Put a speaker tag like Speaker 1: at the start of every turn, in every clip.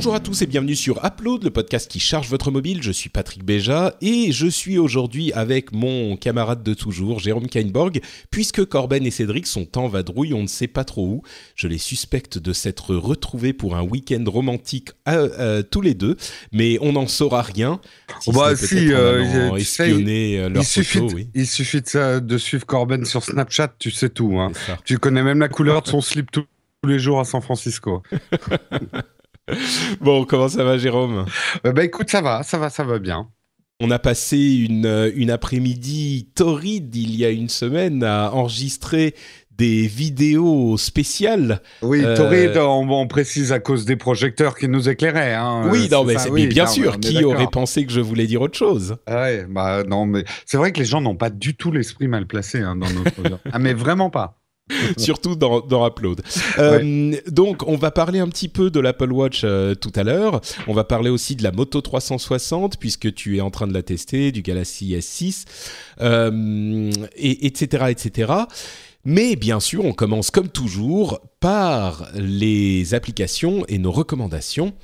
Speaker 1: Bonjour à tous et bienvenue sur Upload, le podcast qui charge votre mobile. Je suis Patrick Béja et je suis aujourd'hui avec mon camarade de toujours, Jérôme Kainborg, puisque Corben et Cédric sont en vadrouille, on ne sait pas trop où. Je les suspecte de s'être retrouvés pour un week-end romantique euh, euh, tous les deux, mais on n'en saura rien.
Speaker 2: Si bah si,
Speaker 1: euh, espionner
Speaker 2: il,
Speaker 1: leurs
Speaker 2: suffit,
Speaker 1: photos,
Speaker 2: de,
Speaker 1: oui.
Speaker 2: il suffit de, de, suivre Corben sur Snapchat, tu sais tout. Hein. Tu connais même la couleur de son slip tous les jours à San Francisco.
Speaker 1: Bon, comment ça va, Jérôme?
Speaker 2: Euh, Bah écoute, ça va, ça va, ça va bien.
Speaker 1: On a passé une, une après-midi torride il y a une semaine à enregistrer des vidéos spéciales.
Speaker 2: Oui, torride, euh... on, on, précise à cause des projecteurs qui nous éclairaient. Hein.
Speaker 1: Oui, non, mais, oui, mais bien non, sûr, qui aurait pensé que je voulais dire autre chose?
Speaker 2: Ouais, bah non, mais c'est vrai que les gens n'ont pas du tout l'esprit mal placé hein, dans notre. ah, mais vraiment pas.
Speaker 1: surtout dans, dans Upload. Euh, ouais. Donc, on va parler un petit peu de l'Apple Watch euh, tout à l'heure. On va parler aussi de la Moto 360 puisque tu es en train de la tester, du Galaxy S6, euh, et, etc., etc. Mais bien sûr, on commence comme toujours par les applications et nos recommandations.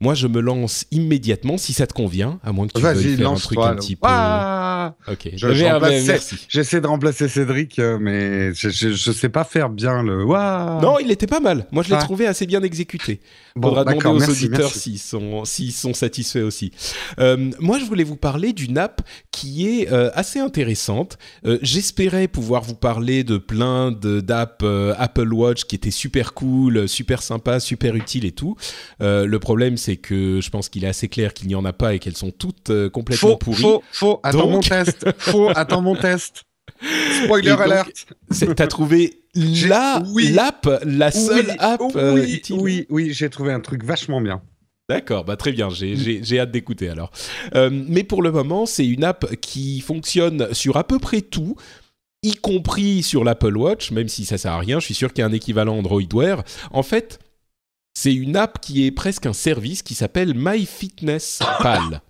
Speaker 1: Moi, je me lance immédiatement, si ça te convient, à moins que tu veuilles faire un truc un petit peu...
Speaker 2: Ah
Speaker 1: ok,
Speaker 2: je, je J'essaie de remplacer Cédric, euh, mais je, je, je, sais pas faire bien le...
Speaker 1: Non, il était pas mal. Moi, je l'ai ah. trouvé assez bien exécuté.
Speaker 2: Bon,
Speaker 1: Faudra demander aux
Speaker 2: merci,
Speaker 1: auditeurs s'ils sont, s'ils sont satisfaits aussi. Euh, moi, je voulais vous parler d'une app qui est euh, assez intéressante. Euh, j'espérais pouvoir vous parler de plein de, d'apps Apple Watch qui étaient super cool, super sympa, super utiles et tout. le problème, c'est que je pense qu'il est assez clair qu'il n'y en a pas et qu'elles sont toutes euh, complètement
Speaker 2: faux,
Speaker 1: pourries.
Speaker 2: Faux, faux, attends Donc... test. Faux, attends mon test. Spoiler alert.
Speaker 1: T'as trouvé la,
Speaker 2: oui.
Speaker 1: l'app, la seule
Speaker 2: oui,
Speaker 1: app
Speaker 2: oui,
Speaker 1: euh,
Speaker 2: Oui, oui, j'ai trouvé un truc vachement bien.
Speaker 1: D'accord, bah très bien, j'ai hâte d'écouter alors. Euh, mais pour le moment, c'est une app qui fonctionne sur à peu près tout, y compris sur l'Apple Watch, même si ça sert à rien, je suis sûr qu'il y a un équivalent Android Wear. En fait, c'est une app qui est presque un service qui s'appelle MyFitnessPal.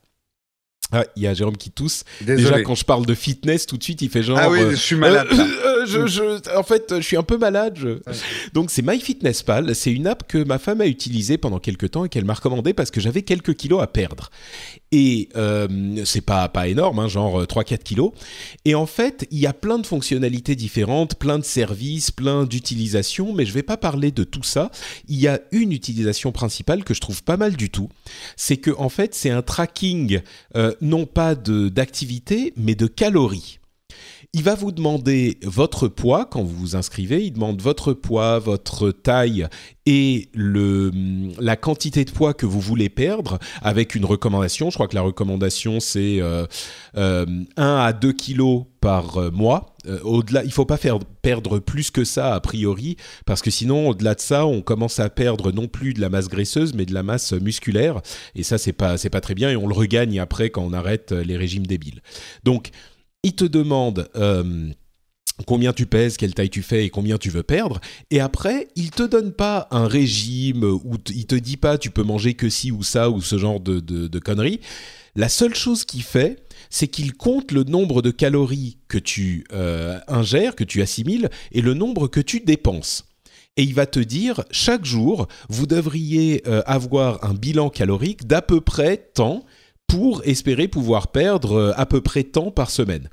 Speaker 1: Ah, il y a Jérôme qui tousse.
Speaker 2: Désolé.
Speaker 1: Déjà, quand je parle de fitness, tout de suite, il fait genre.
Speaker 2: Ah oui, je suis malade.
Speaker 1: Euh, euh, je, je, en fait, je suis un peu malade. Je... Donc, c'est MyFitnessPal. C'est une app que ma femme a utilisée pendant quelques temps et qu'elle m'a recommandé parce que j'avais quelques kilos à perdre. Et euh, c'est pas, pas énorme, hein, genre 3-4 kilos. Et en fait, il y a plein de fonctionnalités différentes, plein de services, plein d'utilisations, mais je vais pas parler de tout ça. Il y a une utilisation principale que je trouve pas mal du tout. C'est que, en fait, c'est un tracking. Euh, non pas d'activité, mais de calories. Il va vous demander votre poids quand vous vous inscrivez. Il demande votre poids, votre taille et le, la quantité de poids que vous voulez perdre avec une recommandation. Je crois que la recommandation, c'est euh, euh, 1 à 2 kilos par mois. Euh, au-delà, il faut pas faire perdre plus que ça a priori, parce que sinon, au-delà de ça, on commence à perdre non plus de la masse graisseuse, mais de la masse musculaire. Et ça, c'est pas, c'est pas très bien, et on le regagne après quand on arrête les régimes débiles. Donc, il te demande euh, combien tu pèses, quelle taille tu fais et combien tu veux perdre. Et après, il te donne pas un régime où il te dit pas tu peux manger que ci ou ça ou ce genre de conneries. La seule chose qu'il fait, c'est qu'il compte le nombre de calories que tu euh, ingères, que tu assimiles, et le nombre que tu dépenses. Et il va te dire, chaque jour, vous devriez euh, avoir un bilan calorique d'à peu près tant pour espérer pouvoir perdre à peu près tant par semaine.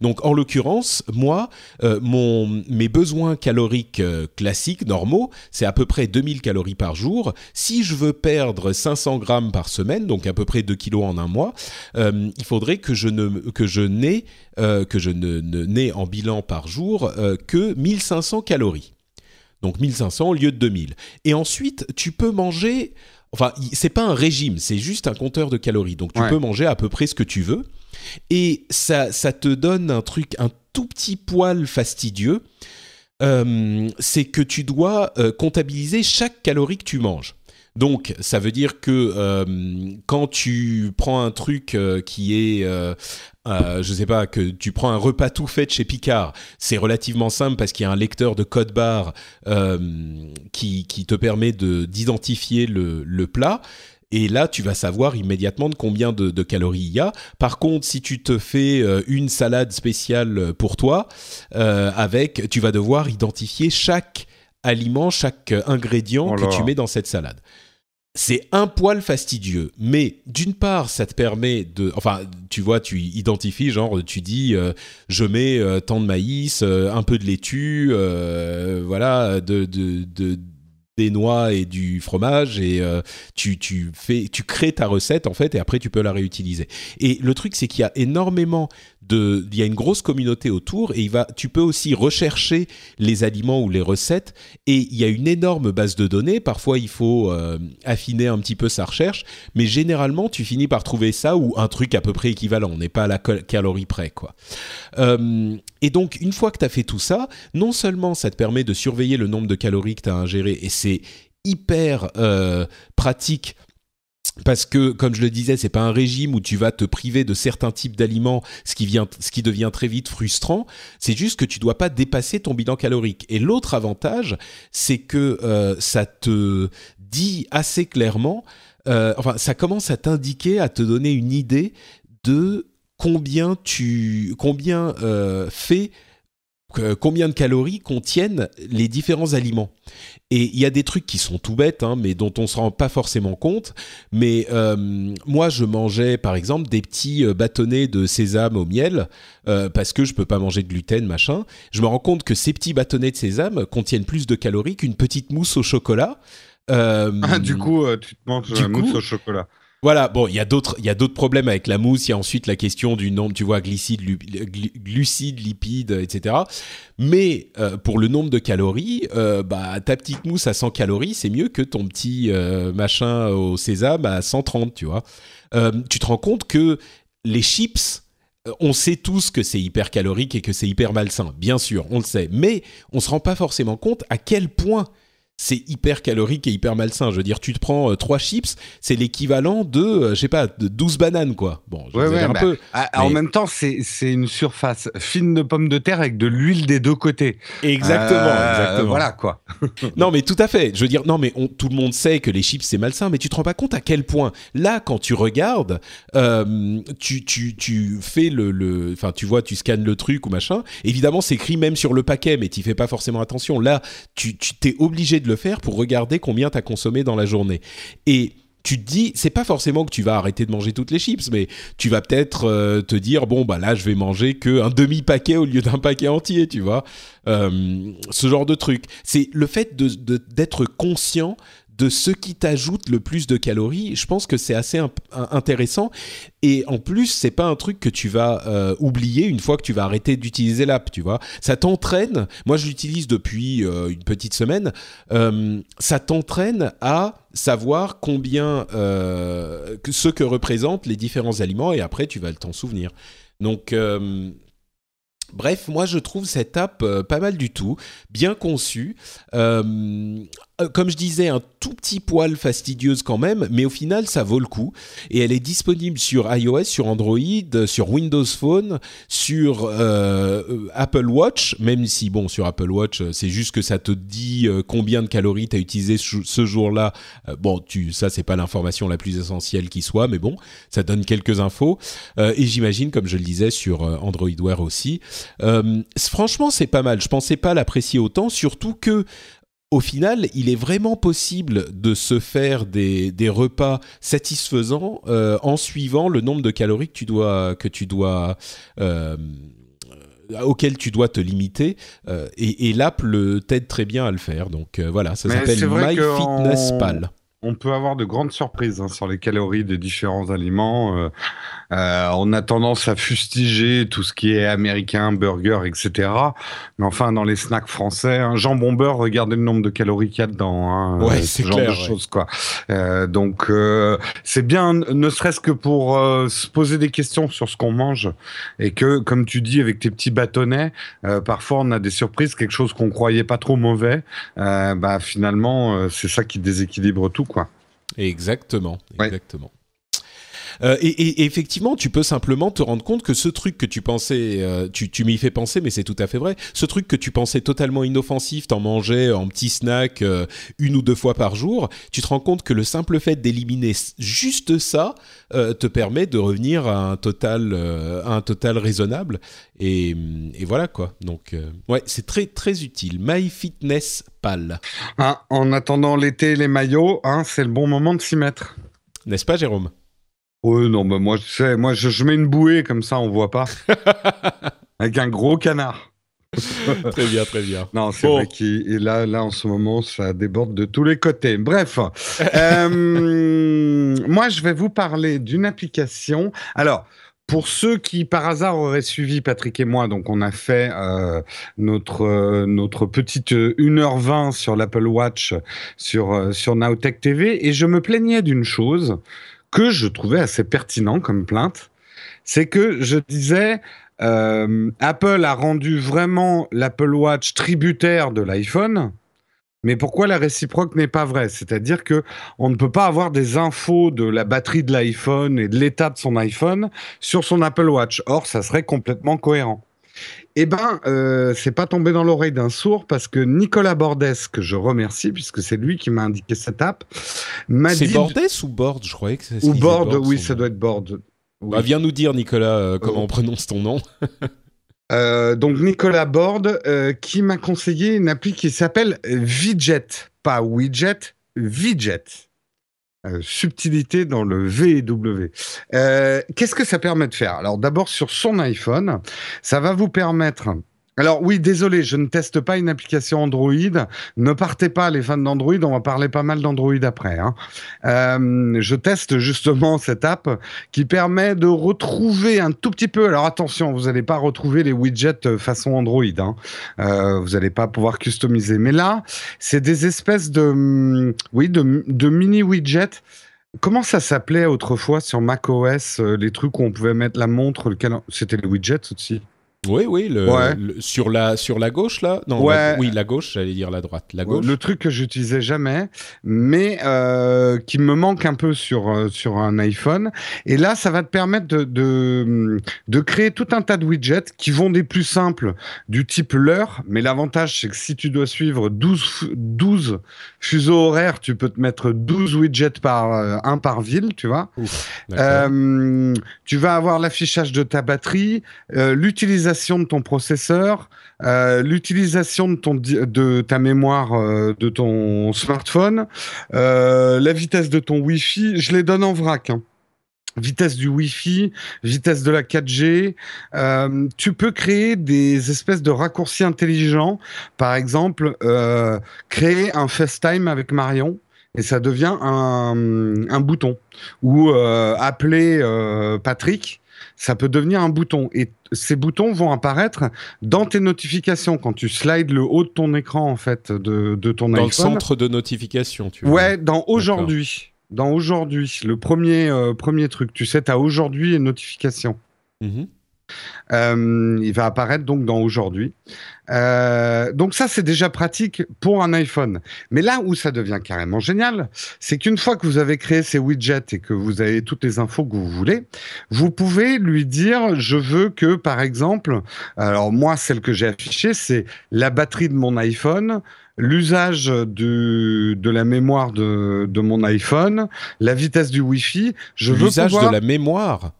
Speaker 1: Donc en l'occurrence, moi, euh, mon, mes besoins caloriques euh, classiques, normaux, c'est à peu près 2000 calories par jour. Si je veux perdre 500 grammes par semaine, donc à peu près 2 kilos en un mois, euh, il faudrait que je ne que je n'ai ne n'ai en bilan par jour que 1500 calories. Donc 1500 au lieu de 2000. Et ensuite, tu peux manger Enfin, c'est pas un régime, c'est juste un compteur de calories. Donc tu
Speaker 2: Ouais.
Speaker 1: peux manger à peu près ce que tu veux. Et ça, ça te donne un truc un tout petit poil fastidieux. c'est que tu dois comptabiliser chaque calorie que tu manges. Donc, ça veut dire que euh, quand tu prends un truc euh, qui est, euh, euh, je sais pas, que tu prends un repas tout fait chez Picard, c'est relativement simple parce qu'il y a un lecteur de code barre qui, qui, te permet de d'identifier le, le plat. Et là, tu vas savoir immédiatement de combien de, de, calories il y a. Par contre, si tu te fais une salade spéciale pour toi, avec, tu vas devoir identifier chaque aliment, chaque ingrédient oh que tu mets dans cette salade c'est un poil fastidieux, mais d'une part, ça te permet de, enfin, tu vois, tu identifies, genre, tu dis, euh, je mets euh, tant de maïs, euh, un peu de laitue, voilà, de, de, de des noix et du fromage et tu, tu, fais, tu crées ta recette en fait et après tu peux la réutiliser. Et le truc c'est qu'il y a énormément il y a une grosse communauté autour et tu peux aussi rechercher les aliments ou les recettes et il y a une énorme base de données. Parfois il faut euh, affiner un petit peu sa recherche, mais généralement tu finis par trouver ça ou un truc à peu près équivalent. On n'est pas à la calorie près quoi. Euh, et donc une fois que tu as fait tout ça, non seulement ça te permet de surveiller le nombre de calories que tu as ingéré et c'est hyper euh, pratique parce que, comme je le disais, c'est pas un régime où tu vas te priver de certains types d'aliments, ce qui devient très vite frustrant. C'est juste que tu dois pas dépasser ton bilan calorique. Et l'autre avantage, c'est que euh, ça te dit assez clairement, euh, enfin, ça commence à t'indiquer, à te donner une idée de combien tu, combien fait combien de calories contiennent les différents aliments? Et il y a des trucs qui sont tout bêtes, hein, mais dont on ne se rend pas forcément compte. Mais euh, moi, je mangeais par exemple des petits euh, bâtonnets de sésame au miel euh, parce que je peux pas manger de gluten, machin. Je me rends compte que ces petits bâtonnets de sésame contiennent plus de calories qu'une petite mousse au chocolat.
Speaker 2: Ah, du coup, tu te manges une mousse au chocolat.
Speaker 1: Voilà, bon, il y a d'autres, il y a d'autres problèmes avec la mousse. Il y a ensuite la question du nombre, tu vois, glucides, lipides, etc. Mais euh, pour le nombre de calories, euh, bah ta petite mousse à 100 calories, c'est mieux que ton petit euh, machin au sésame à 130, tu vois. tu te rends compte que les chips, on sait tous que c'est hyper calorique et que c'est hyper malsain, bien sûr, on le sait, mais on se rend pas forcément compte à quel point c'est hyper calorique et hyper malsain. Je veux dire, tu te prends euh, trois chips, c'est l'équivalent de, euh, je sais pas, de 12 bananes, quoi. Bon, je ouais, un bah, peu.
Speaker 2: En même temps, c'est une surface fine de pommes de terre avec de l'huile des deux côtés.
Speaker 1: Exactement, euh, exactement.
Speaker 2: Voilà, quoi.
Speaker 1: non, mais tout à fait. Je veux dire, non, mais tout le monde sait que les chips, c'est malsain, mais tu te rends pas compte à quel point. Là, quand tu regardes, tu, tu, tu fais le. Enfin, tu vois, tu scannes le truc ou machin. Évidemment, c'est écrit même sur le paquet, mais tu fais pas forcément attention. Là, tu t'es obligé de le faire pour regarder combien tu as consommé dans la journée. Et tu te dis, c'est pas forcément que tu vas arrêter de manger toutes les chips, mais tu vas peut-être euh, te dire, bon, bah là, je vais manger que un demi-paquet au lieu d'un paquet entier, tu vois. Euh, ce genre de truc. C'est le fait d'être conscient de ce qui t'ajoute le plus de calories, je pense que c'est assez intéressant. Et en plus, c'est pas un truc que tu vas euh, oublier une fois que tu vas arrêter d'utiliser l'app, tu vois. Ça t'entraîne. Moi, je l'utilise depuis euh, une petite semaine. Euh, ça t'entraîne à savoir combien ce que représentent les différents aliments et après tu vas t'en souvenir. Donc Bref, moi je trouve cette app pas mal du tout, bien conçue. Comme je disais, un tout petit poil fastidieuse quand même, mais au final, ça vaut le coup. Et elle est disponible sur iOS, sur Android, sur Windows Phone, sur euh, Apple Watch, même si, bon, sur Apple Watch, c'est juste que ça te dit euh, combien de calories tu as utilisé ce jour-là. bon, tu, ça, c'est pas l'information la plus essentielle qui soit, mais bon, ça donne quelques infos. et j'imagine, comme je le disais, sur Android Wear aussi. franchement, c'est pas mal. Je pensais pas l'apprécier autant, surtout que au final, il est vraiment possible de se faire des, repas satisfaisants euh, en suivant le nombre de calories que tu dois, que tu dois euh, auquel tu dois te limiter. Euh, et, l'app t'aide très bien à le faire. Donc voilà, ça s'appelle MyFitnessPal.
Speaker 2: on peut avoir de grandes surprises hein, sur les calories des différents aliments. Euh, euh, on a tendance à fustiger tout ce qui est américain, burger, etc. Mais enfin, dans les snacks français, un jambon beurre, regardez le nombre de calories qu'il y a dedans. Hein,
Speaker 1: ouais, c'est genre de
Speaker 2: choses, quoi. Euh, donc, c'est bien, ne serait-ce que pour se poser des questions sur ce qu'on mange et que, comme tu dis, avec tes petits bâtonnets, parfois on a des surprises, quelque chose qu'on croyait pas trop mauvais. bah finalement, c'est ça qui déséquilibre tout, quoi.
Speaker 1: Exactement, exactement. Euh, et, effectivement, tu peux simplement te rendre compte que ce truc que tu pensais, euh, tu, tu m'y fais penser, mais c'est tout à fait vrai, ce truc que tu pensais totalement inoffensif, t'en mangeais en petit snack euh, une ou deux fois par jour, tu te rends compte que le simple fait d'éliminer juste ça te permet de revenir à un total, un total raisonnable. Et, et, voilà quoi. Donc, ouais, c'est très très utile. MyFitnessPal.
Speaker 2: Ah, en attendant l'été les maillots, hein, c'est le bon moment de s'y mettre.
Speaker 1: N'est-ce pas, Jérôme?
Speaker 2: Oui, non, mais moi, tu sais, moi, je, mets une bouée comme ça, on voit pas. Avec un gros canard.
Speaker 1: très bien, très bien.
Speaker 2: Non, c'est vrai qu'il là, là, en ce moment, ça déborde de tous les côtés. Bref, euh, moi, je vais vous parler d'une application. Alors, pour ceux qui par hasard auraient suivi Patrick et moi, donc on a fait euh, notre euh, notre petite 1h20 sur l'Apple Watch sur euh, sur Nowtech TV et je me plaignais d'une chose que je trouvais assez pertinent comme plainte, c'est que je disais Apple a rendu vraiment l'Apple Watch tributaire de l'iPhone mais pourquoi la réciproque n'est pas vraie? C'est-à-dire que on ne peut pas avoir des infos de la batterie de l'iPhone et de l'état de son iPhone sur son Apple Watch. Or, ça serait complètement cohérent. Eh ben, euh, c'est pas tombé dans l'oreille d'un sourd parce que Nicolas Bordes, que je remercie puisque c'est lui qui m'a indiqué cette app, m'a
Speaker 1: dit. C'est Bordes ou Bord Je croyais que c'est.
Speaker 2: Ou Bord, oui, ça doit être Bord.
Speaker 1: Bah, viens nous dire, Nicolas, euh, comment on prononce ton nom.
Speaker 2: Euh, donc Nicolas Borde euh, qui m'a conseillé une appli qui s'appelle Vidget, pas widget, Vidget. Euh, subtilité dans le VW. Qu'est-ce que ça permet de faire? Alors d'abord sur son iPhone, ça va vous permettre alors oui, désolé, je ne teste pas une application Android. Ne partez pas, les fans d'Android, on va parler pas mal d'Android après. Hein. Euh, je teste justement cette app qui permet de retrouver un tout petit peu. Alors attention, vous n'allez pas retrouver les widgets façon Android. Hein. Euh, vous n'allez pas pouvoir customiser. Mais là, c'est des espèces de, oui, de, de mini widgets. Comment ça s'appelait autrefois sur macOS, euh, les trucs où on pouvait mettre la montre, le C'était les widgets aussi?
Speaker 1: Oui, oui, le, sur, la, sur la gauche, là? Non, oui, la gauche, j'allais dire la droite. La gauche?
Speaker 2: Le truc que j'utilisais jamais, mais euh, qui me manque un peu sur, euh, sur un iPhone. Et là, ça va te permettre de, de, de, créer tout un tas de widgets qui vont des plus simples, du type l'heure. Mais l'avantage, c'est que si tu dois suivre 12, 12 fuseaux horaires, tu peux te mettre 12 widgets par, euh, un par ville, tu vois. tu vas avoir l'affichage de ta batterie, l'utilisation de ton processeur, euh, l'utilisation de, de ta mémoire euh, de ton smartphone, euh, la vitesse de ton Wi-Fi, je les donne en vrac. Hein. Vitesse du Wi-Fi, vitesse de la 4G. tu peux créer des espèces de raccourcis intelligents. Par exemple, créer un FaceTime avec Marion et ça devient un, un bouton. Ou appeler Patrick ça peut devenir un bouton. Et ces boutons vont apparaître dans tes notifications quand tu slides le haut de ton écran en fait de, de ton
Speaker 1: dans
Speaker 2: iPhone.
Speaker 1: Dans le centre de notification, tu
Speaker 2: vois. Ouais, dans aujourd'hui. Dans aujourd'hui, le premier, euh, premier truc. Tu sais, tu as aujourd'hui et notification. Mm-hmm. Euh, il va apparaître donc dans aujourd'hui. Euh, donc ça, c'est déjà pratique pour un iPhone. Mais là où ça devient carrément génial, c'est qu'une fois que vous avez créé ces widgets et que vous avez toutes les infos que vous voulez, vous pouvez lui dire, je veux que, par exemple, alors moi, celle que j'ai affichée, c'est la batterie de mon iPhone, l'usage de la mémoire de, de, mon iPhone, la vitesse du Wi-Fi.
Speaker 1: Je veux L'usage de la mémoire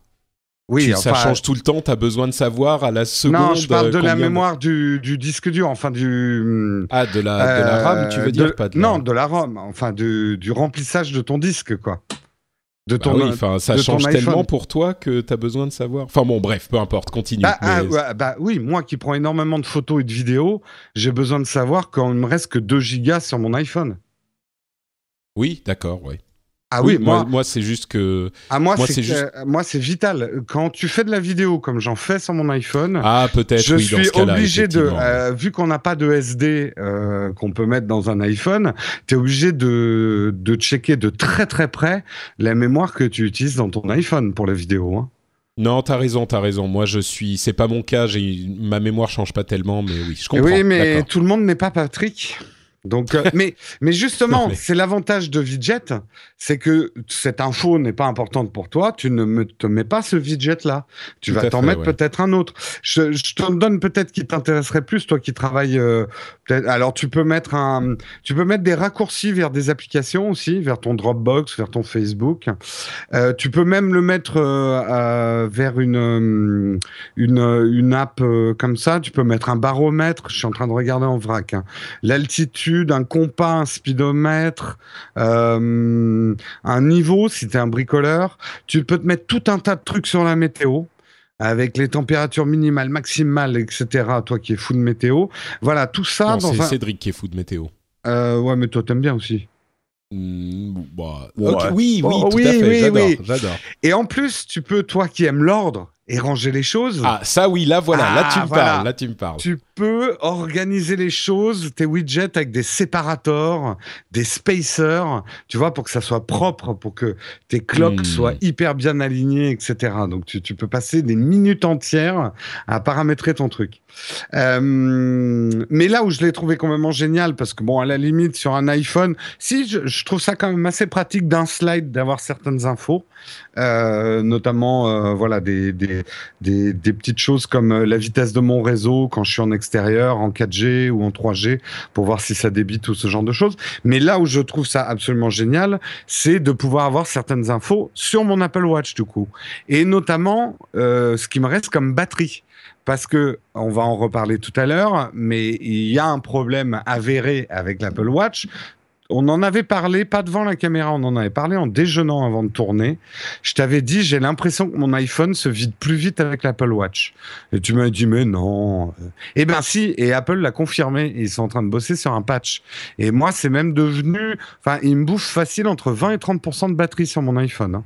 Speaker 1: oui, ça change tout le temps. Tu as besoin de savoir à la seconde.
Speaker 2: Non, je parle de la mémoire du, du, disque dur, enfin du.
Speaker 1: Ah, de la, de la RAM, tu veux dire pas de
Speaker 2: Non, de la ROM, enfin du, du remplissage de ton disque, quoi.
Speaker 1: De bah ton, oui, enfin, ça change tellement pour toi que tu as besoin de savoir. Enfin bon, bref, peu importe, continue.
Speaker 2: Bah, ah, bah, oui, moi qui prends énormément de photos et de vidéos, j'ai besoin de savoir quand il me reste que 2 gigas sur mon iPhone.
Speaker 1: Oui, d'accord, oui.
Speaker 2: Ah oui,
Speaker 1: moi, moi c'est juste que.
Speaker 2: Ah, moi, c'est juste... moi, c'est vital. Quand tu fais de la vidéo, comme j'en fais sur mon iPhone,
Speaker 1: ah, peut-être,
Speaker 2: je
Speaker 1: oui,
Speaker 2: suis
Speaker 1: dans ce
Speaker 2: obligé de. Euh, vu qu'on n'a pas de SD euh, qu'on peut mettre dans un iPhone, tu es obligé de, de checker de très très près la mémoire que tu utilises dans ton iPhone pour la vidéo. Hein.
Speaker 1: Non, t'as raison, t'as raison. Moi, je suis. C'est pas mon cas. J'ai ma mémoire change pas tellement, mais oui, je comprends.
Speaker 2: Oui, mais tout le monde n'est pas Patrick. Donc, euh, mais, mais justement, c'est l'avantage de Vidjet, c'est que cette info n'est pas importante pour toi, tu ne me, te mets pas ce Vidjet-là. Tu vas t'en mettre peut-être un autre. Je, je te donne peut-être qui t'intéresserait plus, toi qui travailles. Euh, alors, tu peux mettre un, tu peux mettre des raccourcis vers des applications aussi, vers ton Dropbox, vers ton Facebook. Euh, tu peux même le mettre vers une, une, une app comme ça. Tu peux mettre un baromètre. Je suis en train de regarder en vrac. Hein. L'altitude d'un compas, un speedomètre, euh, un niveau si tu es un bricoleur. Tu peux te mettre tout un tas de trucs sur la météo avec les températures minimales, maximales, etc. Toi qui es fou de météo. Voilà, tout ça.
Speaker 1: c'est Cédric qui est fou de météo.
Speaker 2: Euh, ouais, mais toi, t'aimes bien aussi.
Speaker 1: Mmh, bah, oui, oui, oh, tout à fait. J'adore.
Speaker 2: Et en plus, tu peux, toi qui aimes l'ordre, et ranger les choses.
Speaker 1: Ah, ça oui, là voilà, là tu me
Speaker 2: ah,
Speaker 1: parles, là tu me parles.
Speaker 2: Tu peux organiser les choses, tes widgets avec des séparateurs, des spacers, tu vois, pour que ça soit propre, pour que tes clocks hmm. soient hyper bien alignés, etc. Donc tu, tu, peux passer des minutes entières à paramétrer ton truc. Euh, mais là où je l'ai trouvé complètement génial, parce que bon, à la limite sur un iPhone, si je, trouve ça quand même assez pratique d'un slide d'avoir certaines infos, euh, notamment euh, voilà des, des, petites choses comme la vitesse de mon réseau quand je suis en extérieur, en 4G ou en 3G, pour voir si ça débite ou ce genre de choses. Mais là où je trouve ça absolument génial, c'est de pouvoir avoir certaines infos sur mon Apple Watch du coup, et notamment ce qui me reste comme batterie parce que on va en reparler tout à l'heure, mais il y a un problème avéré avec l'Apple Watch on en avait parlé, pas devant la caméra, on en avait parlé en déjeunant avant de tourner. Je t'avais dit, j'ai l'impression que mon iPhone se vide plus vite avec l'Apple Watch. Et tu m'as dit, mais non. Eh ben si, et Apple l'a confirmé. Ils sont en train de bosser sur un patch. Et moi, c'est même devenu, enfin, il me bouffe facile entre 20 et 30% de batterie sur mon iPhone. Hein.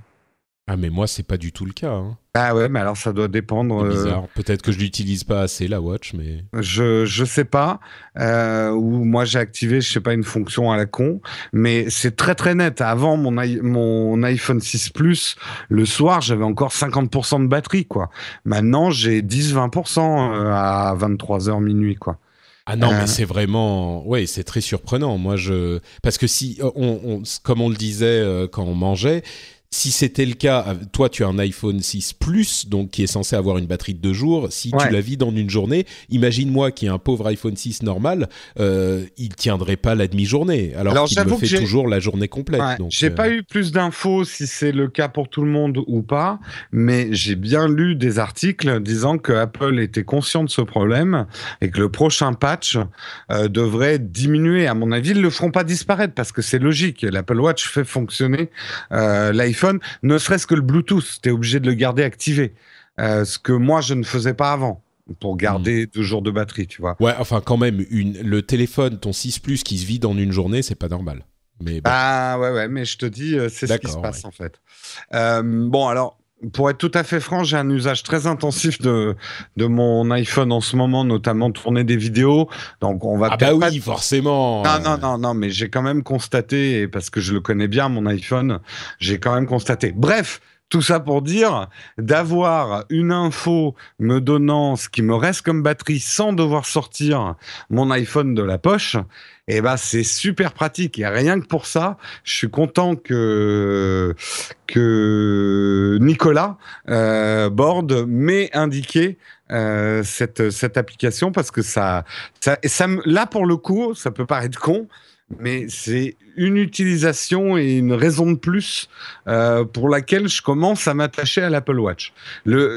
Speaker 1: Ah mais moi c'est pas du tout le cas. Hein.
Speaker 2: Ah ouais, mais alors ça doit dépendre.
Speaker 1: Euh, bizarre. Peut-être que je l'utilise pas assez la watch, mais.
Speaker 2: Je je sais pas. Euh, ou moi j'ai activé, je sais pas une fonction à la con, mais c'est très très net. Avant mon mon iPhone 6 Plus, le soir j'avais encore 50% de batterie quoi. Maintenant j'ai 10-20% euh, à 23h minuit quoi.
Speaker 1: Ah non, mais c'est vraiment, ouais, c'est très surprenant. Moi, je, parce que si, on, on comme on le disait quand on mangeait, si c'était le cas, euh, toi tu as un iPhone 6 Plus, donc qui est censé avoir une batterie de deux jours. Si tu la vis dans une journée, imagine-moi qui ai un pauvre iPhone 6 normal, euh, il tiendrait pas la demi-journée, alors, qu'il me fait toujours la journée complète. Ouais,
Speaker 2: j'ai pas euh, eu plus d'infos si c'est le cas pour tout le monde ou pas, mais j'ai bien lu des articles disant que Apple était conscient de ce problème et que le prochain patch euh, devrait diminuer. À mon avis, ils le feront pas disparaître parce que c'est logique. L'Apple Watch fait fonctionner l'iPhone ne serait-ce que le Bluetooth, tu es obligé de le garder activé. Euh, ce que moi, je ne faisais pas avant pour garder hmm. deux jours de batterie, tu vois.
Speaker 1: Ouais, enfin quand même, une, le téléphone, ton 6 Plus qui se vide en une journée, c'est pas normal.
Speaker 2: Mais Ah ouais, ouais, mais je te dis, euh, c'est ce qui se passe en fait. Euh, bon, alors, pour être tout à fait franc, j'ai un usage très intensif de, de mon iPhone en ce moment, notamment tourner des vidéos. Donc on va
Speaker 1: ah bah oui, forcément.
Speaker 2: Non non non non, mais j'ai quand même constaté parce que je le connais bien mon iPhone, j'ai quand même constaté. Bref, tout ça pour dire d'avoir une info me donnant ce qui me reste comme batterie sans devoir sortir mon iPhone de la poche, eh ben c'est super pratique. Et rien que pour ça, je suis content que que Nicolas euh, Borde m'ait indiqué euh, cette cette application parce que ça ça, ça là pour le coup, ça peut paraître con, mais c'est une utilisation et une raison de plus euh, pour laquelle je commence à m'attacher à l'Apple Watch.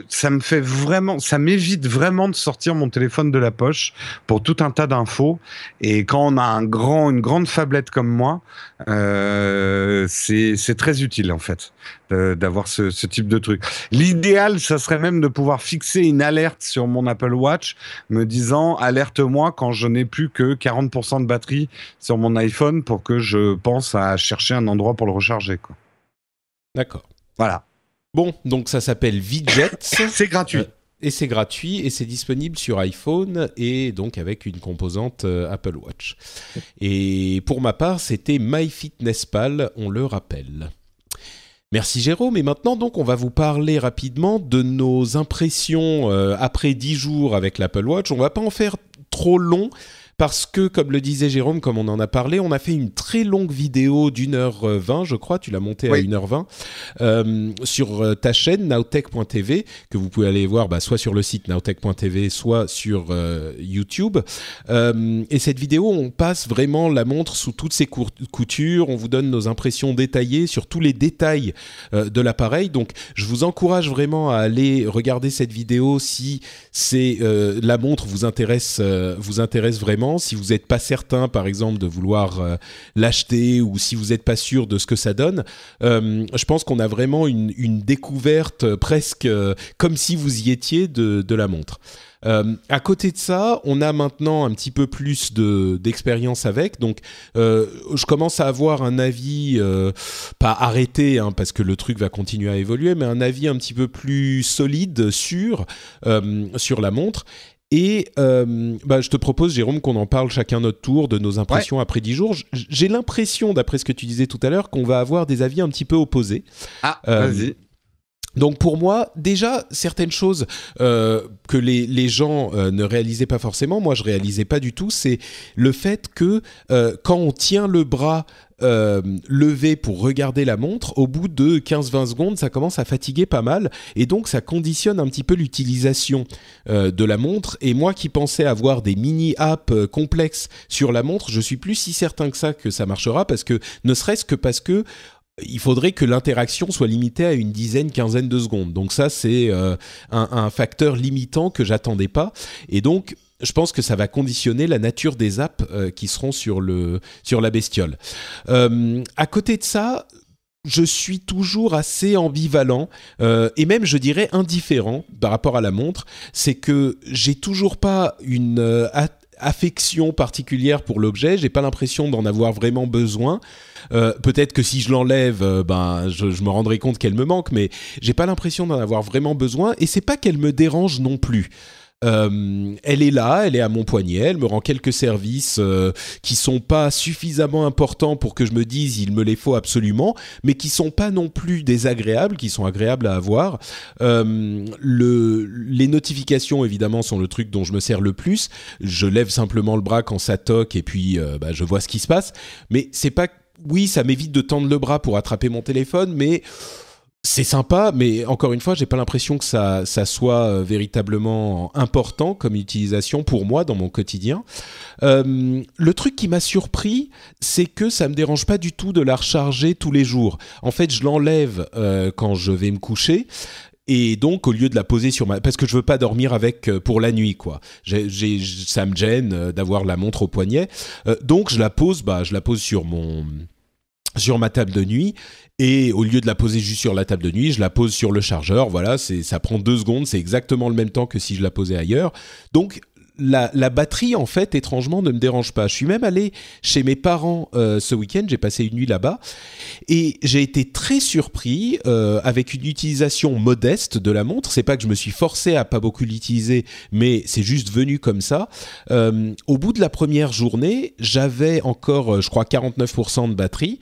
Speaker 2: Ça me fait vraiment, ça m'évite vraiment de sortir mon téléphone de la poche pour tout un tas d'infos. Et quand on a un grand, une grande fablette comme moi, euh, c'est très utile en fait d'avoir ce, ce, type de truc. L'idéal, ça serait même de pouvoir fixer une alerte sur mon Apple Watch, me disant alerte-moi quand je n'ai plus que 40% de batterie sur mon iPhone pour que je je pense à chercher un endroit pour le recharger.
Speaker 1: D'accord.
Speaker 2: Voilà.
Speaker 1: Bon, donc ça s'appelle Vidget.
Speaker 2: c'est gratuit. Euh,
Speaker 1: et c'est gratuit et c'est disponible sur iPhone et donc avec une composante euh, Apple Watch. Et pour ma part, c'était MyFitnessPal, on le rappelle. Merci Jérôme. Et maintenant, donc, on va vous parler rapidement de nos impressions euh, après 10 jours avec l'Apple Watch. On va pas en faire trop long parce que, comme le disait Jérôme, comme on en a parlé, on a fait une très longue vidéo d'une heure vingt, je crois, tu l'as montée à une heure vingt, euh, sur euh, ta chaîne nowtech.tv, que vous pouvez aller voir bah, soit sur le site nowtech.tv, soit sur euh, YouTube. et cette vidéo, on passe vraiment la montre sous toutes ses coutures, on vous donne nos impressions détaillées sur tous les détails de l'appareil. Donc, je vous encourage vraiment à aller regarder cette vidéo si c'est la montre vous intéresse, vous intéresse vraiment si vous n'êtes pas certain, par exemple, de vouloir euh, l'acheter ou si vous n'êtes pas sûr de ce que ça donne, euh, je pense qu'on a vraiment une, découverte presque euh, comme si vous y étiez de, la montre. à côté de ça, on a maintenant un petit peu plus d'expérience avec. Donc, je commence à avoir un avis, pas arrêté, hein, parce que le truc va continuer à évoluer, mais un avis un petit peu plus solide sur la montre. Et euh, bah, je te propose, Jérôme, qu'on en parle chacun notre tour de nos impressions après dix jours. J'ai l'impression, d'après ce que tu disais tout à l'heure, qu'on va avoir des avis un petit peu opposés.
Speaker 2: Ah, euh, vas-y.
Speaker 1: Donc pour moi, déjà, certaines choses euh, que les, les gens ne réalisaient pas forcément, moi je réalisais pas du tout, c'est le fait que quand on tient le bras euh, lever pour regarder la montre, au bout de 15-20 secondes, ça commence à fatiguer pas mal. Et donc, ça conditionne un petit peu l'utilisation euh, de la montre. Et moi qui pensais avoir des mini-apps euh, complexes sur la montre, je suis plus si certain que ça que ça marchera parce que, ne serait-ce que parce que il faudrait que l'interaction soit limitée à une dizaine, quinzaine de secondes. Donc ça, c'est un, un, facteur limitant que j'attendais pas. Et donc, je pense que ça va conditionner la nature des apps euh, qui seront sur, le, sur la bestiole. Euh, à côté de ça, je suis toujours assez ambivalent euh, et même je dirais indifférent par rapport à la montre. C'est que j'ai toujours pas une affection particulière pour l'objet. J'ai pas l'impression d'en avoir vraiment besoin. Peut-être que si je l'enlève, ben je, je, me rendrai compte qu'elle me manque, mais j'ai pas l'impression d'en avoir vraiment besoin. Et c'est pas qu'elle me dérange non plus. Euh, elle est là, elle est à mon poignet, elle me rend quelques services euh, qui sont pas suffisamment importants pour que je me dise il me les faut absolument, mais qui sont pas non plus désagréables, qui sont agréables à avoir. Euh, le, les notifications évidemment sont le truc dont je me sers le plus. Je lève simplement le bras quand ça toque et puis bah, je vois ce qui se passe. Mais c'est pas, oui, ça m'évite de tendre le bras pour attraper mon téléphone, mais c'est sympa, mais encore une fois, j'ai pas l'impression que ça, ça soit euh, véritablement important comme utilisation pour moi dans mon quotidien. Euh, le truc qui m'a surpris, c'est que ça me dérange pas du tout de la recharger tous les jours. En fait, je l'enlève euh, quand je vais me coucher. Et donc, au lieu de la poser sur ma, parce que je veux pas dormir avec pour la nuit, quoi. J'ai, ça me gêne d'avoir la montre au poignet. donc, je la pose, bah, je la pose sur mon, sur ma table de nuit et au lieu de la poser juste sur la table de nuit, je la pose sur le chargeur. Voilà, c'est ça prend deux secondes, c'est exactement le même temps que si je la posais ailleurs. Donc la, batterie, en fait, étrangement, ne me dérange pas. Je suis même allé chez mes parents euh, ce week-end, j'ai passé une nuit là-bas, et j'ai été très surpris euh, avec une utilisation modeste de la montre. C'est pas que je me suis forcé à pas beaucoup l'utiliser, mais c'est juste venu comme ça. Euh, au bout de la première journée, j'avais encore, je crois, 49% de batterie.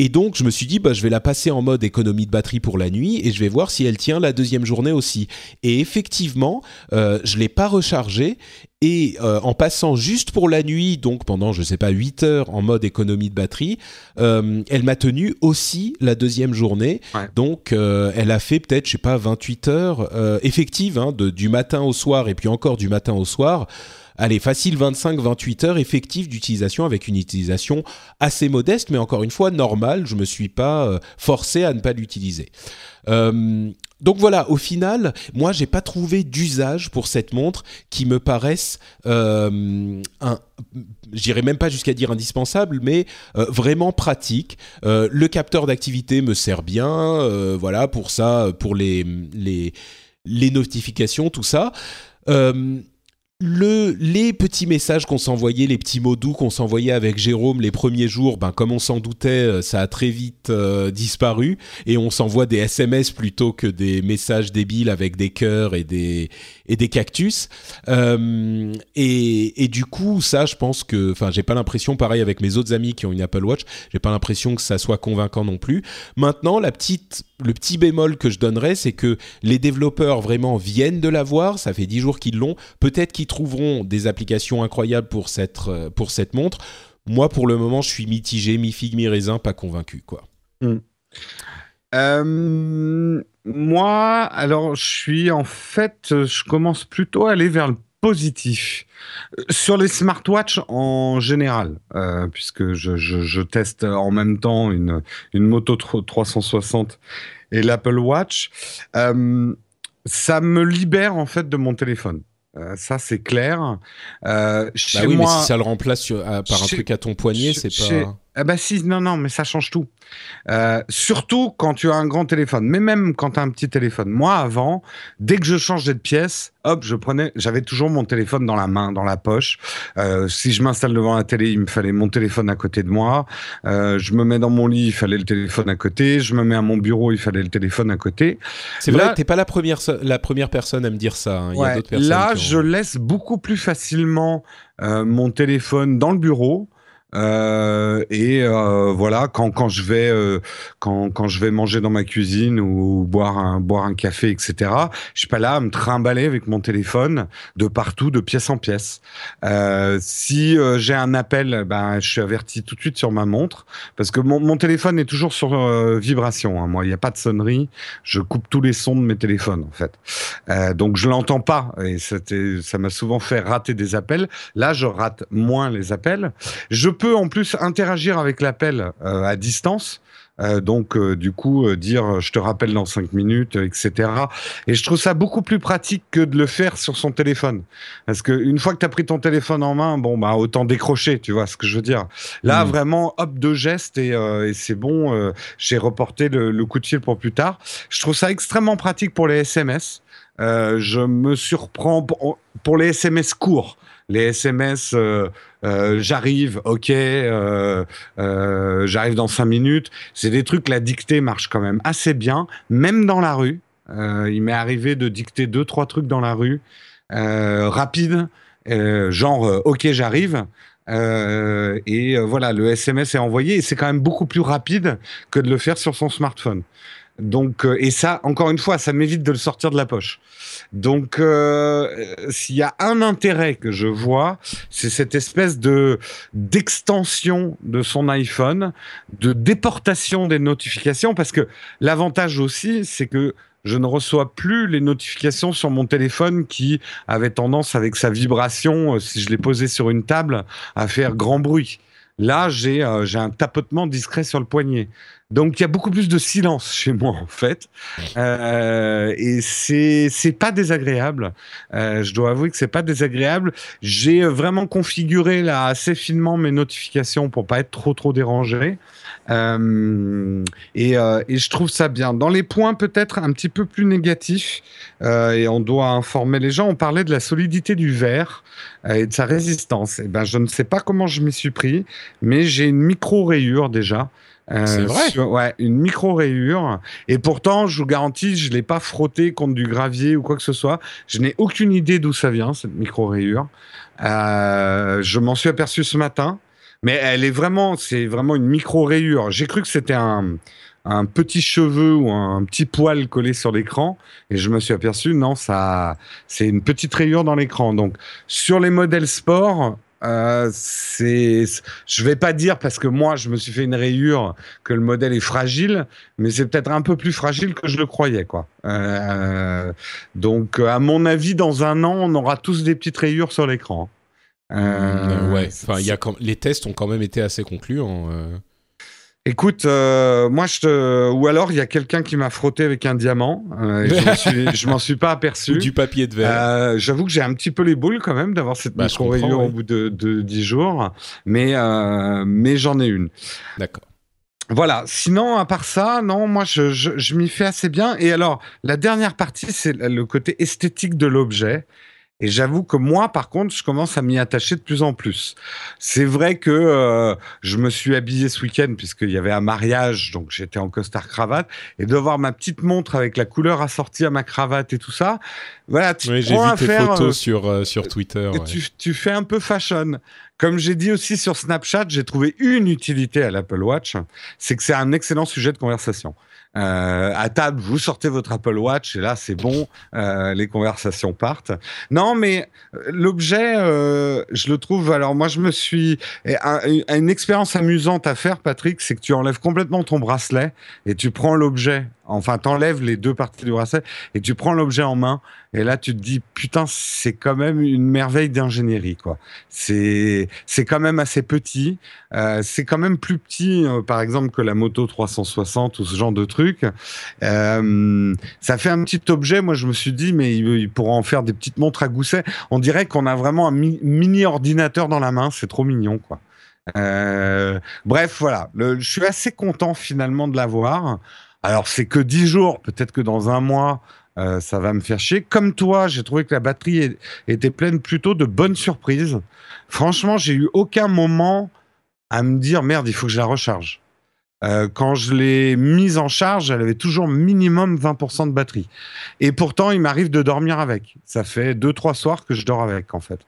Speaker 1: Et donc, je me suis dit, bah, je vais la passer en mode économie de batterie pour la nuit et je vais voir si elle tient la deuxième journée aussi. Et effectivement, euh, je l'ai pas rechargée et euh, en passant juste pour la nuit, donc pendant, je sais pas, 8 heures en mode économie de batterie, euh, elle m'a tenu aussi la deuxième journée. Donc, elle a fait peut-être, je sais pas, 28 heures effectives, hein, de, du matin au soir et puis encore du matin au soir allez, facile 25-28 heures effectives d'utilisation avec une utilisation assez modeste, mais encore une fois normale. Je me suis pas euh, forcé à ne pas l'utiliser. Euh, donc voilà, au final, moi j'ai pas trouvé d'usage pour cette montre qui me paraisse, euh, j'irai même pas jusqu'à dire indispensable, mais euh, vraiment pratique. le capteur d'activité me sert bien, voilà pour ça, pour les notifications, tout ça le, les petits messages qu'on s'envoyait, les petits mots doux qu'on s'envoyait avec Jérôme les premiers jours, ben comme on s'en doutait, euh, ça a très vite euh, disparu et on s'envoie des SMS plutôt que des messages débiles avec des cœurs et des et des cactus. Euh, et, du coup, ça, je pense que, enfin, j'ai pas l'impression, pareil avec mes autres amis qui ont une Apple Watch, j'ai pas l'impression que ça soit convaincant non plus. Maintenant, la petite, le petit bémol que je donnerais, c'est que les développeurs vraiment viennent de l'avoir. Ça fait dix jours qu'ils l'ont. Peut-être qu'ils trouveront des applications incroyables pour cette, euh, pour cette montre. Moi, pour le moment, je suis mitigé, mi figue, mi raisin, pas convaincu, quoi.
Speaker 2: Hmm. Euh, moi, alors, je suis en fait, je commence plutôt à aller vers le positif. Sur les smartwatches en général, euh, puisque je, teste en même temps une, une Moto 360 et l'Apple Watch, ça me libère en fait de mon téléphone. Euh, ça, c'est clair.
Speaker 1: Euh, chez bah oui, moi, mais si ça le remplace sur, par un truc à ton poignet, c'est pas.
Speaker 2: Ah bah si, non, non, mais ça change tout. Euh, surtout quand tu as un grand téléphone, mais même quand tu as un petit téléphone. Moi, avant, dès que je changeais de pièce, hop, je prenais, j'avais toujours mon téléphone dans la main, dans la poche. Euh, si je m'installe devant la télé, il me fallait mon téléphone à côté de moi. Euh, je me mets dans mon lit, il fallait le téléphone à côté. Je me mets à mon bureau, il fallait le téléphone à côté.
Speaker 1: C'est vrai, t'es pas la première, la première personne à me dire ça. Hein. Il y a.
Speaker 2: Là, je laisse beaucoup plus facilement mon téléphone dans le bureau. Euh, et euh, voilà, quand, quand je vais euh, quand, quand je vais manger dans ma cuisine ou, boire un boire un café, etc. Je suis pas là à me trimballer avec mon téléphone de partout, de pièce en pièce. Euh, si euh, j'ai un appel, ben je suis averti tout de suite sur ma montre parce que mon, mon téléphone est toujours sur vibration. Hein. Moi, il n'y a pas de sonnerie. Je coupe tous les sons de mes téléphones en fait. donc je l'entends pas et ça m'a souvent fait rater des appels. Là, je rate moins les appels. Je peux en plus interagir avec l'appel euh, à distance. Euh, donc euh, du coup dire je te rappelle dans cinq minutes etc et je trouve ça beaucoup plus pratique que de le faire sur son téléphone. Parce que une fois que tu as pris ton téléphone en main bon bah autant décrocher tu vois ce que je veux dire. Là mmh. vraiment hop deux gestes et, et c'est bon j'ai reporté le, le, coup de fil pour plus tard. Je trouve ça extrêmement pratique pour les SMS je me surprends pour, pour les SMS courts les SMS, euh, euh, j'arrive, ok, euh, j'arrive dans cinq minutes. C'est des trucs, la dictée marche quand même assez bien, même dans la rue. Il m'est arrivé de dicter deux, trois trucs dans la rue, rapide, genre, ok, j'arrive. et voilà, le SMS est envoyé et c'est quand même beaucoup plus rapide que de le faire sur son smartphone. Donc, et ça, encore une fois, ça m'évite de le sortir de la poche. Donc, euh, s'il y a un intérêt que je vois, c'est cette espèce de d'extension de son iPhone, de déportation des notifications, parce que l'avantage aussi, c'est que je ne reçois plus les notifications sur mon téléphone qui avait tendance, avec sa vibration, euh, si je l'ai posé sur une table, à faire grand bruit. Là, j'ai euh, j'ai un tapotement discret sur le poignet. Donc il y a beaucoup plus de silence chez moi en fait, euh, et c'est c'est pas désagréable. Euh, je dois avouer que c'est pas désagréable. J'ai vraiment configuré là assez finement mes notifications pour pas être trop trop dérangé. Euh, et, euh, et, je trouve ça bien. Dans les points peut-être un petit peu plus négatifs, euh, et on doit informer les gens, on parlait de la solidité du verre euh, et de sa résistance. Et eh ben, je ne sais pas comment je m'y suis pris, mais j'ai une micro rayure déjà.
Speaker 1: Euh, c'est vrai.
Speaker 2: ouais, une micro rayure. Et pourtant, je vous garantis, je l'ai pas frotté contre du gravier ou quoi que ce soit. Je n'ai aucune idée d'où ça vient cette micro rayure. Euh, je m'en suis aperçu ce matin, mais elle est vraiment, c'est vraiment une micro rayure. J'ai cru que c'était un un petit cheveu ou un petit poil collé sur l'écran et je me suis aperçu non ça c'est une petite rayure dans l'écran donc sur les modèles sport euh, c'est, je vais pas dire parce que moi je me suis fait une rayure que le modèle est fragile, mais c'est peut-être un peu plus fragile que je le croyais, quoi. Euh, donc, à mon avis, dans un an, on aura tous des petites rayures sur l'écran.
Speaker 1: Euh, ouais, enfin, il y a les tests ont quand même été assez concluants.
Speaker 2: Écoute, euh, moi, je te... ou alors il y a quelqu'un qui m'a frotté avec un diamant. Euh, je m'en suis... pas aperçu.
Speaker 1: Ou du papier de verre.
Speaker 2: Euh, J'avoue que j'ai un petit peu les boules quand même d'avoir cette bah, micro-rayure au bout de, de 10 jours, mais euh, mais j'en ai une.
Speaker 1: D'accord.
Speaker 2: Voilà. Sinon, à part ça, non, moi, je, je, je m'y fais assez bien. Et alors, la dernière partie, c'est le côté esthétique de l'objet. Et j'avoue que moi, par contre, je commence à m'y attacher de plus en plus. C'est vrai que euh, je me suis habillé ce week-end puisqu'il y avait un mariage, donc j'étais en costard cravate, et de voir ma petite montre avec la couleur assortie à ma cravate et tout ça, voilà,
Speaker 1: tu oui, j'ai vu tes photos euh, sur euh, sur Twitter.
Speaker 2: Tu, tu, fais un peu fashion. Comme j'ai dit aussi sur Snapchat, j'ai trouvé une utilité à l'Apple Watch, c'est que c'est un excellent sujet de conversation. Euh, à table, vous sortez votre Apple Watch et là, c'est bon, euh, les conversations partent. Non, mais euh, l'objet, je le trouve. Alors moi, je me suis une expérience amusante à faire, Patrick, c'est que tu enlèves complètement ton bracelet et tu prends l'objet Enfin, t'enlèves les deux parties du bracelet et tu prends l'objet en main. Et là, tu te dis, putain, c'est quand même une merveille d'ingénierie, quoi. C'est, c'est quand même assez petit. Euh, c'est quand même plus petit, euh, par exemple, que la moto 360 ou ce genre de truc. Euh, ça fait un petit objet. Moi, je me suis dit, mais il, pourra en faire des petites montres à gousset. On dirait qu'on a vraiment un mini ordinateur dans la main. C'est trop mignon, quoi. Bref, voilà. je suis assez content finalement de l'avoir. Alors, c'est que 10 jours. Peut-être que dans un mois, euh, ça va me faire chier. Comme toi, j'ai trouvé que la batterie était pleine plutôt de bonnes surprises. Franchement, j'ai eu aucun moment à me dire merde, il faut que je la recharge. Euh, quand je l'ai mise en charge, elle avait toujours minimum 20% de batterie. Et pourtant, il m'arrive de dormir avec. Ça fait 2-3 soirs que je dors avec, en fait.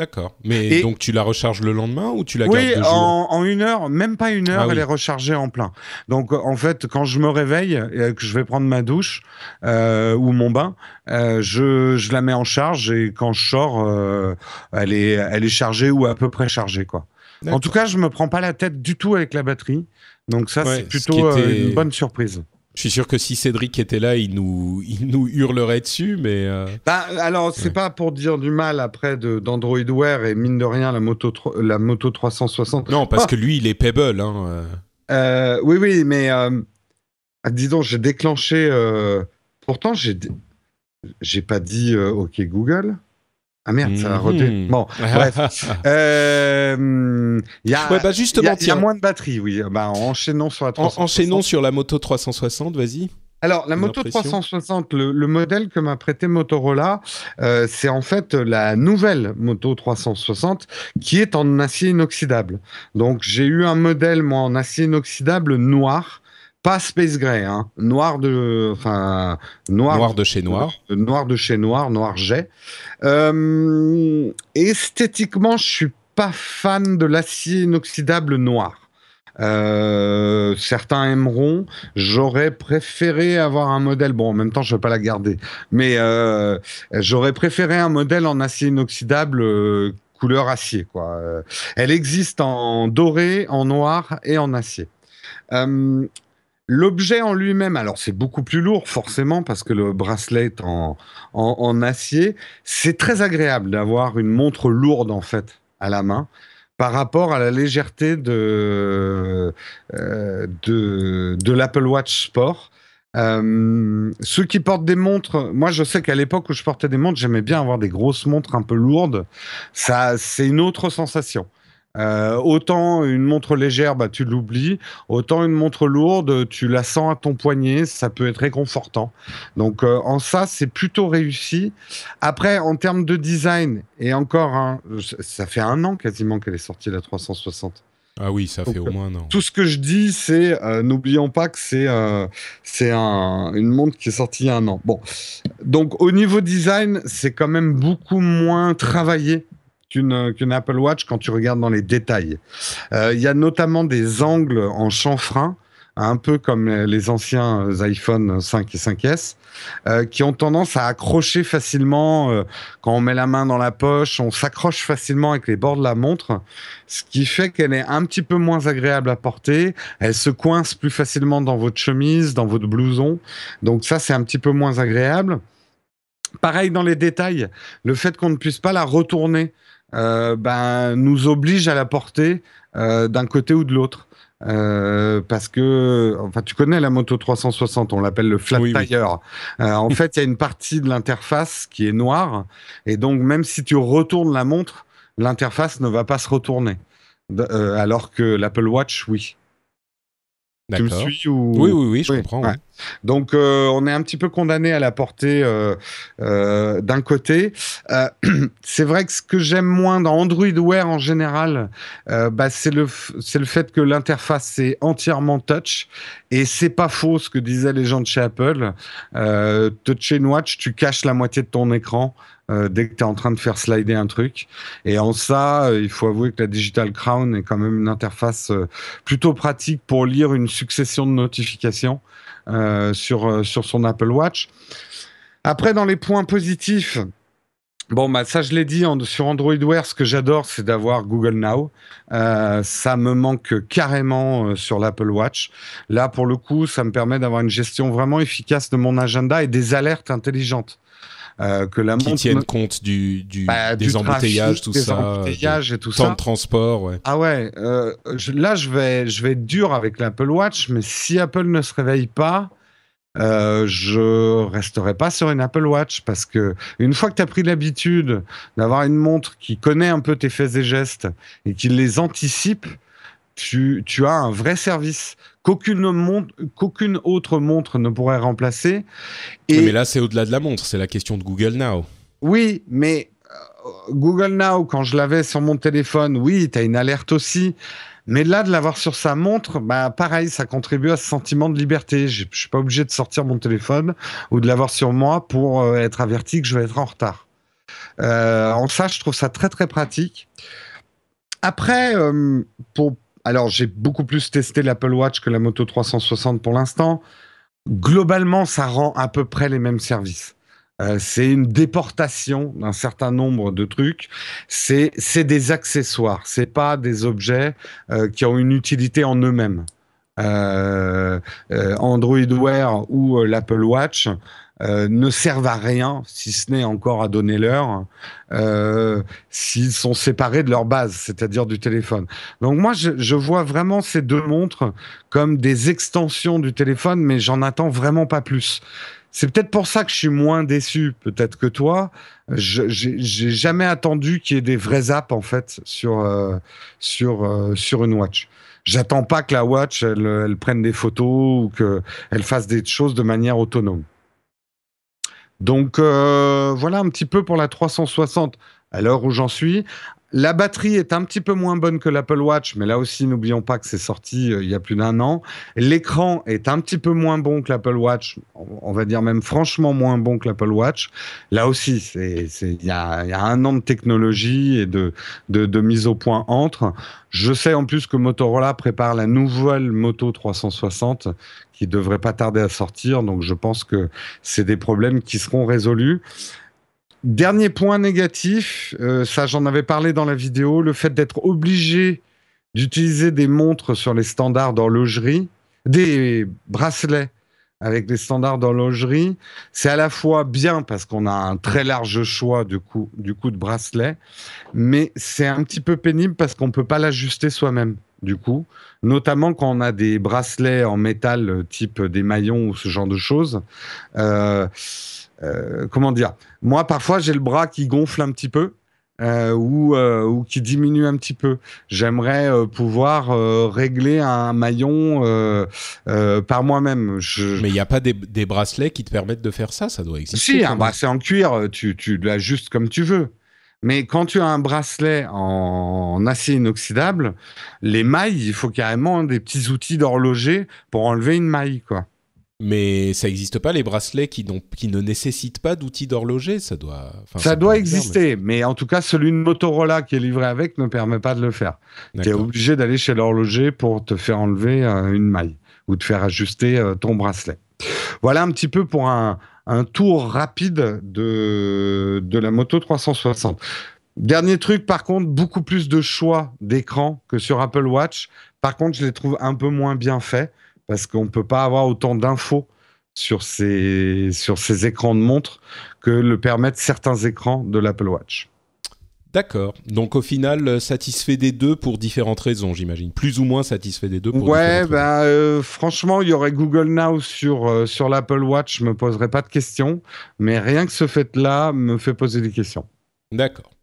Speaker 1: D'accord. Mais donc tu la recharges le lendemain ou tu la gardes
Speaker 2: Oui, en, en, une heure, même pas une heure, ah elle est rechargée en plein. Donc en fait, quand je me réveille et que je vais prendre ma douche euh, ou mon bain, euh, je, je, la mets en charge et quand je sors, euh, elle est elle est chargée ou à peu près chargée quoi. En tout cas, je me prends pas la tête du tout avec la batterie. Donc ça, c'est plutôt euh, une bonne surprise.
Speaker 1: Je suis sûr que si Cédric était là, il nous, il nous hurlerait dessus, mais. Euh...
Speaker 2: Bah, alors, c'est pas pour dire du mal après d'Android Wear et mine de rien la moto, la moto 360.
Speaker 1: Non, parce que lui, il est Pebble. Hein.
Speaker 2: Euh. euh, oui, oui, mais euh, ah, dis donc, j'ai déclenché. Pourtant, j'ai, j'ai pas dit OK Google. Ah merde, ça a. Mhm. Bon, bref. Euh, il y a,
Speaker 1: bah justement,
Speaker 2: y, a moins de batterie, oui. Bah, enchaînons sur la 360.
Speaker 1: enchaînons sur la moto 360, vas-y.
Speaker 2: Alors, la moto 360, le, modèle que m'a prêté Motorola, euh, c'est en fait la nouvelle moto 360 qui est en acier inoxydable. Donc, j'ai eu un modèle, moi, en acier inoxydable noir pas Space Gray, hein. noir de, enfin
Speaker 1: noir, noir de chez noir,
Speaker 2: noir de chez noir, noir jet. Euh, esthétiquement, je suis pas fan de l'acier inoxydable noir. Euh, certains aimeront. J'aurais préféré avoir un modèle. Bon, en même temps, je vais pas la garder, mais euh, j'aurais préféré un modèle en acier inoxydable euh, couleur acier. Quoi. Elle existe en doré, en noir et en acier. L'objet en lui-même, alors c'est beaucoup plus lourd forcément parce que le bracelet est en, en, acier. C'est très agréable d'avoir une montre lourde en fait à la main par rapport à la légèreté de, euh, de l'Apple Watch Sport. Euh, ceux qui portent des montres, moi je sais qu'à l'époque où je portais des montres, j'aimais bien avoir des grosses montres un peu lourdes. Ça, c'est une autre sensation. Euh, autant une montre légère, bah, tu l'oublies. Autant une montre lourde, tu la sens à ton poignet, ça peut être réconfortant. Donc euh, en ça, c'est plutôt réussi. Après, en termes de design, et encore, hein, ça fait un an quasiment qu'elle est sortie la 360.
Speaker 1: Ah oui, ça fait au moins un an.
Speaker 2: Tout ce que je dis, c'est euh, n'oublions pas que c'est c'est un, une montre qui est sortie il y a un an. Bon, donc au niveau design, c'est quand même beaucoup moins travaillé qu'une Apple Watch quand tu regardes dans les détails. Euh, il y a notamment des angles en chanfrein, un peu comme les anciens iPhone 5 et 5S, euh, qui ont tendance à accrocher facilement euh, quand on met la main dans la poche, on s'accroche facilement avec les bords de la montre, ce qui fait qu'elle est un petit peu moins agréable à porter, elle se coince plus facilement dans votre chemise, dans votre blouson, donc ça c'est un petit peu moins agréable. Pareil dans les détails, le fait qu'on ne puisse pas la retourner ben, nous oblige à la porter euh, d'un côté ou de l'autre. Euh, parce que, enfin, tu connais la moto 360, on l'appelle le flat tire. en fait, il y a une partie de l'interface qui est noire, et donc même si tu retournes la montre, l'interface ne va pas se retourner, alors que l'Apple Watch, oui. Tu me suis ou...
Speaker 1: Oui, oui, oui, je comprends.
Speaker 2: Donc, euh, on est un petit peu condamné à la porter euh, euh, d'un côté. c'est vrai que ce que j'aime moins dans Android Wear en général, bah, c'est le, le fait que l'interface est entièrement touch. Et c'est pas faux ce que disaient les gens de chez Apple. touch and Watch, tu caches la moitié de ton écran. Euh, dès que tu es en train de faire slider un truc. Et en ça, euh, il faut avouer que la Digital Crown est quand même une interface euh, plutôt pratique pour lire une succession de notifications sur, sur son Apple Watch. Après, dans les points positifs, Bon, bah, ça, je l'ai dit sur Android Wear. Ce que j'adore, c'est d'avoir Google Now. ça me manque carrément sur l'Apple Watch. Là, pour le coup, ça me permet d'avoir une gestion vraiment efficace de mon agenda et des alertes intelligentes.
Speaker 1: Euh, que la qui tiennent compte du, du bah, des embouteillages, tout ça,
Speaker 2: embouteillages et tout
Speaker 1: temps
Speaker 2: ça.
Speaker 1: de transport, ouais.
Speaker 2: Ah ouais, euh, là je vais je vais être dur avec l'Apple Watch, mais si Apple ne se réveille pas, euh, je resterai pas sur une Apple Watch parce que une fois que tu as pris l'habitude d'avoir une montre qui connaît un peu tes faits et gestes et qui les anticipe, tu, tu as un vrai service qu'aucune autre montre ne pourrait remplacer.
Speaker 1: Et... mais là, c'est au-delà de la montre, c'est la question de Google Now.
Speaker 2: Oui, mais euh, Google Now, quand je l'avais sur mon téléphone, oui, tu as une alerte aussi. Mais là, de l'avoir sur sa montre, bah, pareil, ça contribue à ce sentiment de liberté. Je suis pas obligé de sortir mon téléphone ou de l'avoir sur moi pour euh, être averti que je vais être en retard. Euh, en ça, je trouve ça très très pratique. Après, pour, alors, j'ai beaucoup plus testé l'Apple Watch que la Moto 360 pour l'instant. Globalement, ça rend à peu près les mêmes services. Euh, c'est une déportation d'un certain nombre de trucs. C'est des accessoires. C'est pas des objets euh, qui ont une utilité en eux-mêmes. Euh, Android Wear ou l'Apple Watch euh, ne servent à rien, si ce n'est encore à donner l'heure, euh, s'ils sont séparés de leur base, c'est-à-dire du téléphone. Donc moi, je, je, vois vraiment ces deux montres comme des extensions du téléphone, mais j'en attends vraiment pas plus. C'est peut-être pour ça que je suis moins déçu, peut-être que toi. J'ai jamais attendu qu'il y ait des vraies apps en fait sur euh, sur euh, sur une watch. J'attends pas que la watch elle, elle prenne des photos ou qu'elle fasse des choses de manière autonome. Donc euh, voilà un petit peu pour la 360 à l'heure où j'en suis. La batterie est un petit peu moins bonne que l'Apple Watch, mais là aussi, n'oublions pas que c'est sorti euh, il y a plus d'un an. L'écran est un petit peu moins bon que l'Apple Watch, on va dire même franchement moins bon que l'Apple Watch. Là aussi, il y a, un an de technologie et de, de, de mise au point entre. Je sais en plus que Motorola prépare la nouvelle Moto 360 qui devrait pas tarder à sortir, donc je pense que c'est des problèmes qui seront résolus. Dernier point négatif, euh, ça j'en avais parlé dans la vidéo, le fait d'être obligé d'utiliser des montres sur les standards d'horlogerie, des bracelets avec les standards d'horlogerie, c'est à la fois bien parce qu'on a un très large choix du coup, du coup de bracelets, mais c'est un petit peu pénible parce qu'on ne peut pas l'ajuster soi-même du coup, notamment quand on a des bracelets en métal euh, type des maillons ou ce genre de choses. Euh, euh, comment dire? Moi, parfois, j'ai le bras qui gonfle un petit peu. Euh, ou, euh, ou qui diminue un petit peu. J'aimerais pouvoir régler un maillon par moi-même.
Speaker 1: Mais il n'y a pas des, bracelets qui te permettent de faire ça? Ça doit exister.
Speaker 2: Si, un bracelet en cuir, tu, tu l'ajustes comme tu veux. Mais quand tu as un bracelet en, en acier inoxydable, les mailles, il faut carrément des petits outils d'horloger pour enlever une maille, quoi.
Speaker 1: Mais ça n'existe pas les bracelets qui, qui ne nécessitent pas d'outils d'horloger, ça doit.
Speaker 2: ça, doit exister, mais... en tout cas celui de Motorola qui est livré avec ne permet pas de le faire. Tu es obligé d'aller chez l'horloger pour te faire enlever euh, une maille ou te faire ajuster euh, ton bracelet. Voilà un petit peu pour un, tour rapide de, de la moto 360. Dernier truc, par contre, beaucoup plus de choix d'écran que sur Apple Watch. Par contre, je les trouve un peu moins bien faits parce qu'on ne peut pas avoir autant d'infos sur ces, sur ces écrans de montre que le permettent certains écrans de l'Apple Watch.
Speaker 1: D'accord. Donc au final, euh, satisfait des deux pour différentes raisons, j'imagine. Plus ou moins satisfait des deux pour
Speaker 2: ouais, bah, euh, franchement, il y aurait Google Now sur, euh, sur l'Apple Watch, je me poserais pas de questions. Mais rien que ce fait-là me fait poser des questions.
Speaker 1: D'accord.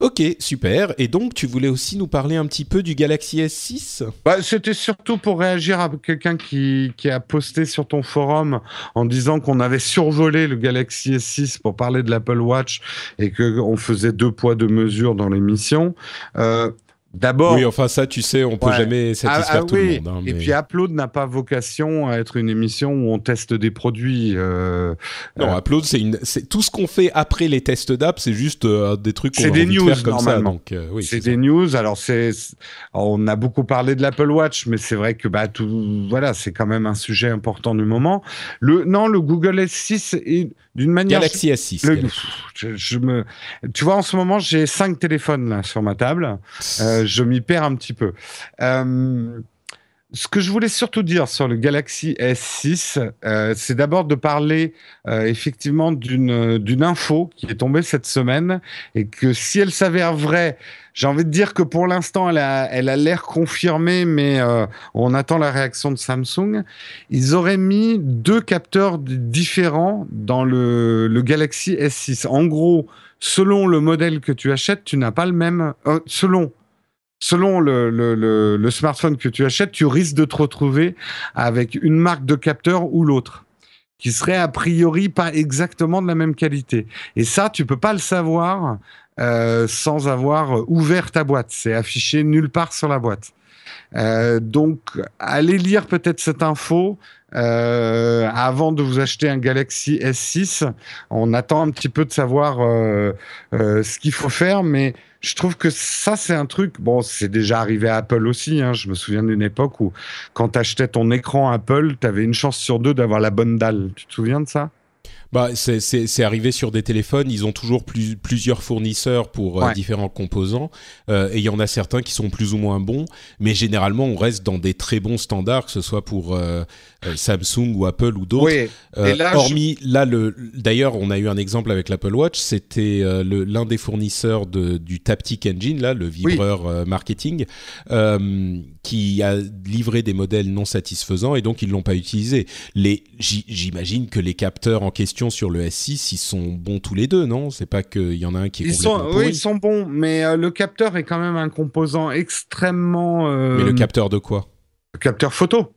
Speaker 1: Ok, super. Et donc, tu voulais aussi nous parler un petit peu du Galaxy S6
Speaker 2: bah, C'était surtout pour réagir à quelqu'un qui, a posté sur ton forum en disant qu'on avait survolé le Galaxy S6 pour parler de l'Apple Watch et qu'on faisait deux poids, deux mesures dans l'émission. Euh, D'abord.
Speaker 1: Oui, enfin ça, tu sais, on peut jamais satisfaire ah, ah, tout le monde. Hein,
Speaker 2: Et puis Upload n'a pas vocation à être une émission où on teste des produits. Euh,
Speaker 1: non, euh... Upload, c'est une, c'est tout ce qu'on fait après les tests d'app, c'est juste euh, des trucs.
Speaker 2: C'est des news faire comme normalement. Ça, donc, oui, c'est des news. Alors c'est, on a beaucoup parlé de l'Apple Watch, mais c'est vrai que bah tout, voilà, c'est quand même un sujet important du moment. Le, non, le Google S6 est d'une manière.
Speaker 1: Galaxy S6.
Speaker 2: je, me, tu vois, en ce moment, j'ai cinq téléphones là sur ma table. Euh, je m'y perds un petit peu. Euh, ce que je voulais surtout dire sur le Galaxy S6, euh, c'est d'abord de parler euh, effectivement d'une info qui est tombée cette semaine et que si elle s'avère vraie, j'ai envie de dire que pour l'instant elle a elle a l'air confirmée, mais euh, on attend la réaction de Samsung. Ils auraient mis deux capteurs différents dans le le Galaxy S6. En gros, selon le modèle que tu achètes, tu n'as pas le même. Euh, selon selon le, smartphone que tu achètes, tu risques de te retrouver avec une marque de capteur ou l'autre qui serait a priori pas exactement de la même qualité. Et ça, tu peux pas le savoir euh, sans avoir ouvert ta boîte. C'est affiché nulle part sur la boîte. Euh, donc, allez lire peut-être cette info. Euh, avant de vous acheter un Galaxy S6, on attend un petit peu de savoir euh, euh, ce qu'il faut faire, mais je trouve que ça, c'est un truc. Bon, c'est déjà arrivé à Apple aussi. Hein. Je me souviens d'une époque où, quand tu achetais ton écran Apple, tu avais une chance sur deux d'avoir la bonne dalle. Tu te souviens de ça?
Speaker 1: Bah, c'est arrivé sur des téléphones. Ils ont toujours plus, plusieurs fournisseurs pour euh, différents composants. Euh, et il y en a certains qui sont plus ou moins bons. Mais généralement, on reste dans des très bons standards, que ce soit pour euh, Samsung ou Apple ou d'autres. Oui. Hormis là, le d'ailleurs, on a eu un exemple avec l'Apple Watch. C'était l'un des fournisseurs de, du Taptic Engine, là, le vibreur marketing, qui a livré des modèles non satisfaisants et donc ils l'ont pas utilisé. J'imagine que les capteurs en question sur le S6, ils sont bons tous les deux, non? C'est pas qu'il y en a un qui est
Speaker 2: ils
Speaker 1: sont,
Speaker 2: Oui, ils sont bons, mais le capteur est quand même un composant extrêmement.
Speaker 1: Mais le capteur de quoi?
Speaker 2: Le capteur photo.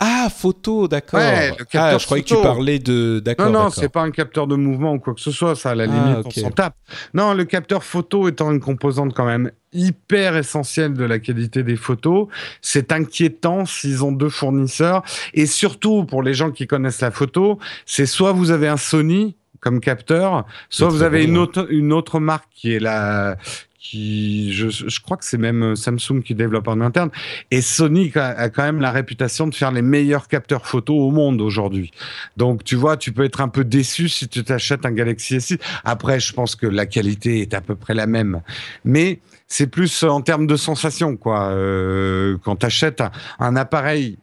Speaker 1: Ah, photo, d'accord. ah, je croyais que tu parlais de.
Speaker 2: D'accord. Non, non, c'est pas un capteur de mouvement ou quoi que ce soit. Ça, à la ah, limite, on s'en tape. Non, le capteur photo étant une composante quand même hyper essentielle de la qualité des photos. C'est inquiétant s'ils ont deux fournisseurs. Et surtout, pour les gens qui connaissent la photo, c'est soit vous avez un Sony comme capteur, soit vous avez une autre, une autre marque qui est la, qui, je, je crois que c'est même euh, Samsung qui développe en interne. Et Sony a, quand même la réputation de faire les meilleurs capteurs photo au monde aujourd'hui. Donc, tu vois, tu peux être un peu déçu si tu t'achètes un Galaxy S6. Après, je pense que la qualité est à peu près la même. Mais c'est plus en termes de sensation, quoi. Euh, quand tu achètes un appareil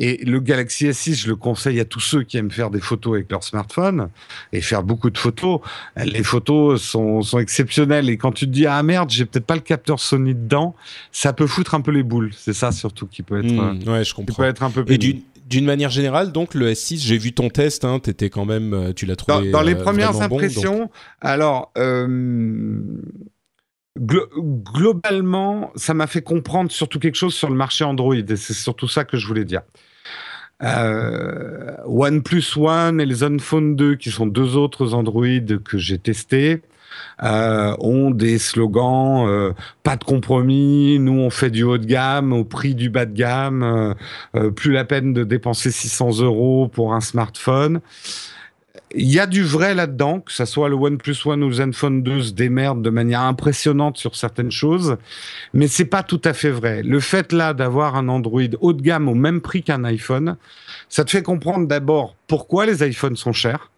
Speaker 2: et le Galaxy S6, je le conseille à tous ceux qui aiment faire des photos avec leur smartphone et faire beaucoup de photos. Les photos sont, sont exceptionnelles. Et quand tu te dis, ah merde, j'ai peut-être pas le capteur Sony dedans, ça peut foutre un peu les boules. C'est ça surtout qui peut être,
Speaker 1: mmh, ouais, je comprends.
Speaker 2: Peut être un peu
Speaker 1: Et d'une manière générale, donc le S6, j'ai vu ton test, hein, étais quand même, euh, tu l'as trouvé.
Speaker 2: Dans, dans les euh, premières impressions, alors. Euh, globalement, ça m'a fait comprendre surtout quelque chose sur le marché Android, et c'est surtout ça que je voulais dire. Euh, OnePlus One et les Zenfone 2, qui sont deux autres Android que j'ai testés, euh, ont des slogans euh, pas de compromis, nous on fait du haut de gamme au prix du bas de gamme, plus la peine de dépenser 600 euros pour un smartphone. Il y a du vrai là-dedans, que ce soit le OnePlus One ou le Zenfone 2 se démerdent de manière impressionnante sur certaines choses, mais c'est pas tout à fait vrai. Le fait là d'avoir un Android haut de gamme au même prix qu'un iPhone, ça te fait comprendre d'abord pourquoi les iPhones sont chers.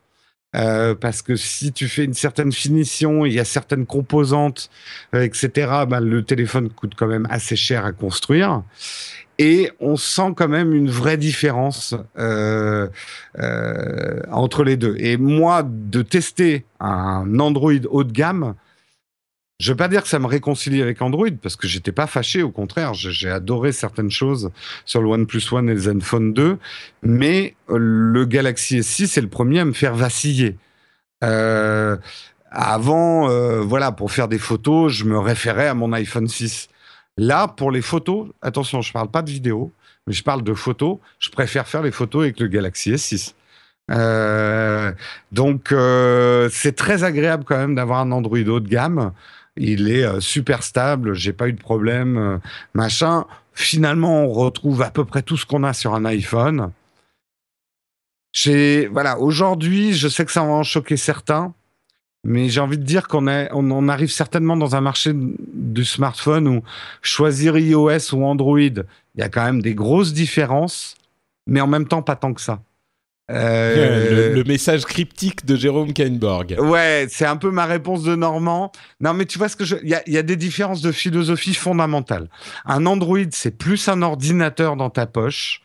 Speaker 2: Euh, parce que si tu fais une certaine finition, il y a certaines composantes, euh, etc., ben, le téléphone coûte quand même assez cher à construire et on sent quand même une vraie différence euh, euh, entre les deux. Et moi, de tester un Android haut de gamme, je vais pas dire que ça me réconcilie avec Android parce que j'étais pas fâché, au contraire, j'ai adoré certaines choses sur le OnePlus One et le Zenfone 2, mais le Galaxy S6 est le premier à me faire vaciller. Euh, avant, voilà, pour faire des photos, je me référais à mon iPhone 6. Là, pour les photos, attention, je parle pas de vidéo, mais je parle de photos. Je préfère faire les photos avec le Galaxy S6. Euh, donc, euh, c'est très agréable quand même d'avoir un Android haut de gamme. Il est euh, super stable, j'ai pas eu de problème, machin. Finalement, on retrouve à peu près tout ce qu'on a sur un iPhone. J'ai, voilà, aujourd'hui, je sais que ça va en choquer certains, mais j'ai envie de dire qu'on on, arrive certainement dans un marché du smartphone où choisir iOS ou Android, il y a quand même des grosses différences, mais en même temps pas tant que ça.
Speaker 1: Euh... Le, le, message cryptique de Jérôme Kainborg.
Speaker 2: Ouais, c'est un peu ma réponse de Normand. Non, mais tu vois ce que je. Il y a, y a, des différences de philosophie fondamentales. Un Android, c'est plus un ordinateur dans ta poche.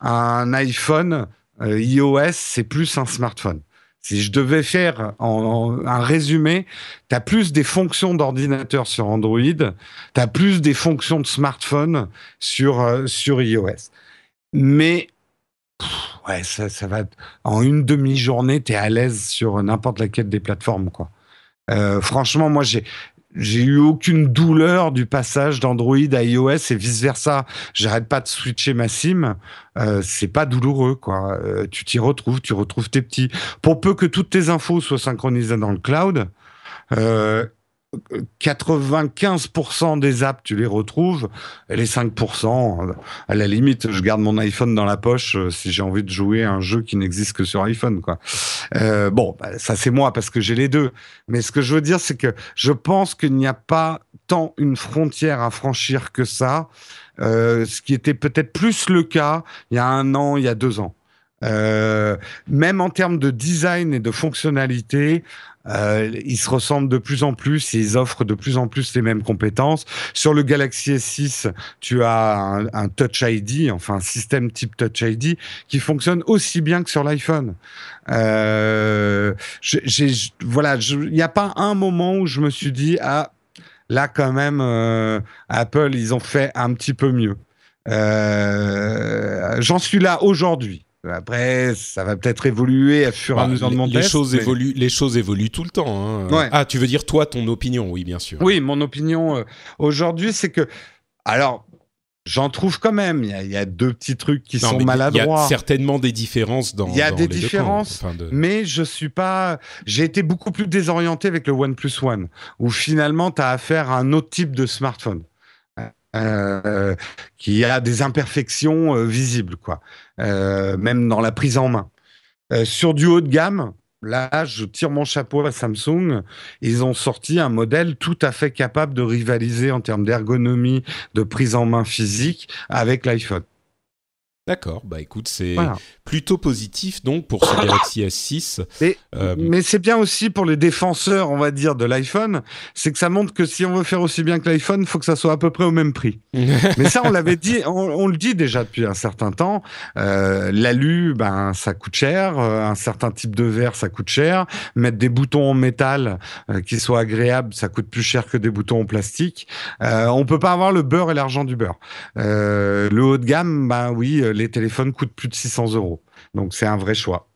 Speaker 2: Un iPhone, euh, iOS, c'est plus un smartphone. Si je devais faire un résumé, tu as plus des fonctions d'ordinateur sur Android, tu as plus des fonctions de smartphone sur, euh, sur iOS. Mais ouais, ça, ça va. En une demi-journée, tu es à l'aise sur n'importe laquelle des plateformes, quoi. Euh, franchement, moi, j'ai j'ai eu aucune douleur du passage d'Android à iOS et vice versa. J'arrête pas de switcher ma SIM. Euh, c'est pas douloureux, quoi. Euh, tu t'y retrouves, tu retrouves tes petits. Pour peu que toutes tes infos soient synchronisées dans le cloud, euh, 95% des apps, tu les retrouves. Et les 5%, à la limite, je garde mon iPhone dans la poche euh, si j'ai envie de jouer à un jeu qui n'existe que sur iPhone. Euh, bon, bah, ça c'est moi parce que j'ai les deux. Mais ce que je veux dire, c'est que je pense qu'il n'y a pas tant une frontière à franchir que ça. Euh, ce qui était peut-être plus le cas il y a un an, il y a deux ans. Même en termes de design et de fonctionnalité, euh, ils se ressemblent de plus en plus et ils offrent de plus en plus les mêmes compétences. Sur le Galaxy S6, tu as un, Touch ID, enfin un système type Touch ID qui fonctionne aussi bien que sur l'iPhone. Euh, voilà, il n'y a pas un moment où je me suis dit ah là quand même euh, Apple ils ont fait un petit peu mieux. Euh, J'en suis là aujourd'hui. Après, ça va peut-être évoluer à fur et à mesure de mon
Speaker 1: les
Speaker 2: test.
Speaker 1: Choses
Speaker 2: mais...
Speaker 1: évoluent, les choses évoluent tout le temps. Hein.
Speaker 2: Ouais.
Speaker 1: Ah, tu veux dire toi, ton opinion Oui, bien sûr.
Speaker 2: Oui, mon opinion euh, aujourd'hui, c'est que. Alors, j'en trouve quand même. Il y, a, il y, a deux petits trucs qui
Speaker 1: non,
Speaker 2: sont maladroits.
Speaker 1: Il y a certainement des différences dans.
Speaker 2: Il y a des différences,
Speaker 1: enfin de...
Speaker 2: mais je suis pas. J'ai été beaucoup plus désorienté avec le OnePlus One, où finalement, tu as affaire à un autre type de smartphone. Euh, qui a des imperfections euh, visibles, quoi. Euh, même dans la prise en main. Euh, sur du haut de gamme, là, je tire mon chapeau à Samsung. Ils ont sorti un modèle tout à fait capable de rivaliser en termes d'ergonomie, de prise en main physique avec l'iPhone.
Speaker 1: D'accord, bah écoute, c'est voilà. plutôt positif donc pour ce Galaxy S6.
Speaker 2: Mais, euh... mais c'est bien aussi pour les défenseurs, on va dire, de l'iPhone, c'est que ça montre que si on veut faire aussi bien que l'iPhone, il faut que ça soit à peu près au même prix. mais ça, on l'avait dit, on, on, le dit déjà depuis un certain temps. Euh, L'alu, ben ça coûte cher, euh, un certain type de verre, ça coûte cher. Mettre des boutons en métal euh, qui soient agréables, ça coûte plus cher que des boutons en plastique. On peut pas avoir le beurre et l'argent du beurre. Le haut de gamme, ben oui les téléphones coûtent plus de 600 euros. Donc c'est un vrai choix.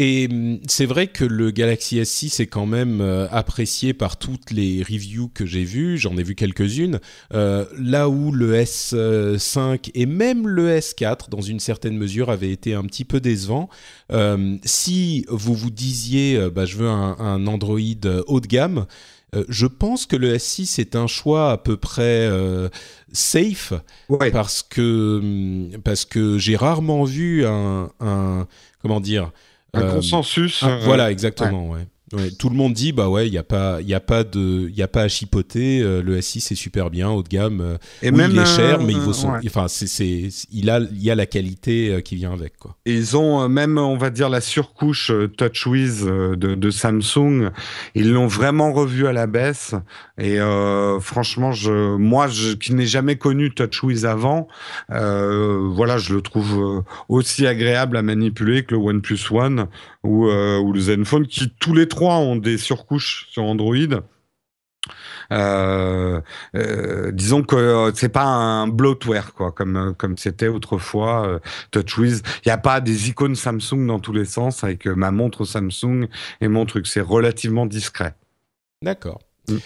Speaker 1: Et c'est vrai que le Galaxy S6 est quand même euh, apprécié par toutes les reviews que j'ai vues, j'en ai vu quelques-unes, euh, là où le S5 et même le S4, dans une certaine mesure, avaient été un petit peu décevants. Euh, si vous vous disiez, bah, je veux un Android haut de gamme, euh, je pense que le S6 est un choix à peu près euh, safe
Speaker 2: ouais.
Speaker 1: parce que parce que j'ai rarement vu un, un comment dire
Speaker 2: un euh, consensus.
Speaker 1: Un, voilà exactement ouais. Ouais, tout le monde dit bah ouais il y a pas il y a pas de il y a pas à chipoter euh, le S6 est super bien haut de gamme euh,
Speaker 2: et
Speaker 1: oui,
Speaker 2: même
Speaker 1: il est cher
Speaker 2: euh,
Speaker 1: mais il vaut son
Speaker 2: ouais.
Speaker 1: enfin c'est c'est il a il y a la qualité euh, qui vient avec quoi.
Speaker 2: Et ils ont même on va dire la surcouche TouchWiz de, de, Samsung. Ils l'ont vraiment revu à la baisse. Et franchement je moi je, qui n'ai jamais connu TouchWiz avant voilà je le trouve aussi agréable à manipuler que le OnePlus One ou, ou le Zenfone qui tous les trois ont des surcouches sur Android. Euh, euh, disons que c'est pas un bloatware quoi, comme comme c'était autrefois TouchWiz. Il n'y a pas des icônes Samsung dans tous les sens avec ma montre Samsung et mon truc. C'est relativement discret.
Speaker 1: D'accord. Mm.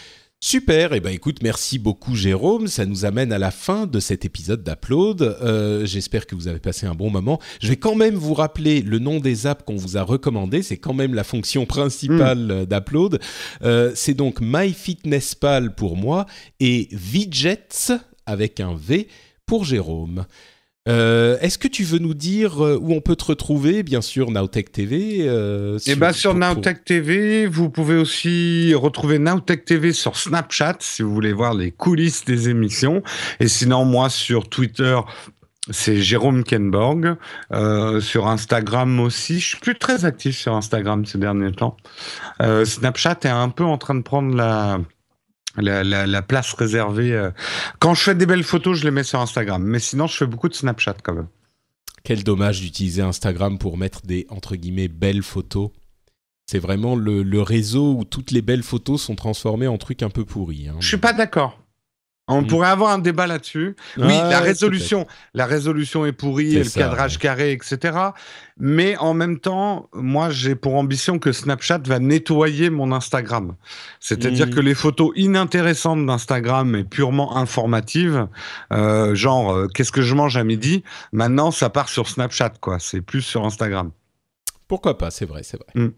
Speaker 1: Super, et eh ben écoute, merci beaucoup Jérôme, ça nous amène à la fin de cet épisode d'Upload. Euh, j'espère que vous avez passé un bon moment. Je vais quand même vous rappeler le nom des apps qu'on vous a recommandées, c'est quand même la fonction principale mm. d'Upload. Euh, c'est donc MyFitnessPal pour moi et Vidgets avec un V pour Jérôme. Euh, est-ce que tu veux nous dire euh, où on peut te retrouver? Bien sûr, Nowtech TV.
Speaker 2: Euh, sur, eh bien, sur Nowtech TV, vous pouvez aussi retrouver Nowtech TV sur Snapchat si vous voulez voir les coulisses des émissions. Et sinon, moi, sur Twitter, c'est Jérôme Kenborg. sur Instagram aussi. Je suis plus très actif sur Instagram ces derniers temps. Snapchat est un peu en train de prendre la la, la, place réservée. Euh. Quand je fais des belles photos, je les mets sur Instagram. Mais sinon, je fais beaucoup de Snapchat quand même.
Speaker 1: Quel dommage d'utiliser Instagram pour mettre des entre guillemets belles photos. C'est vraiment le, le, réseau où toutes les belles photos sont transformées en trucs un peu pourris. Hein.
Speaker 2: Je suis pas d'accord. On pourrait avoir un débat là-dessus. oui, la résolution, la résolution est pourrie, le cadrage carré, etc. Mais en même temps, moi, j'ai pour ambition que Snapchat va nettoyer mon Instagram. C'est-à-dire mm. que les photos inintéressantes d'Instagram et purement informatives, euh, genre euh, qu'est-ce que je mange à midi, maintenant ça part sur Snapchat, quoi. C'est plus sur Instagram.
Speaker 1: Pourquoi pas C'est vrai, c'est vrai. Mm.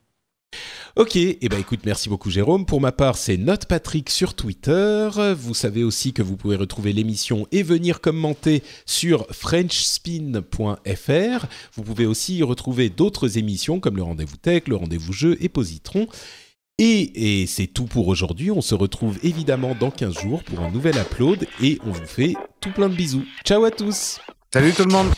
Speaker 1: Ok, et eh ben écoute, merci beaucoup Jérôme. Pour ma part, c'est Note Patrick sur Twitter. Vous savez aussi que vous pouvez retrouver l'émission et venir commenter sur frenchspin.fr. Vous pouvez aussi y retrouver d'autres émissions comme le Rendez-vous Tech, le Rendez-vous Jeu et Positron. Et, et c'est tout pour aujourd'hui. On se retrouve évidemment dans 15 jours pour un nouvel upload et on vous fait tout plein de bisous. Ciao à tous
Speaker 2: Salut tout le monde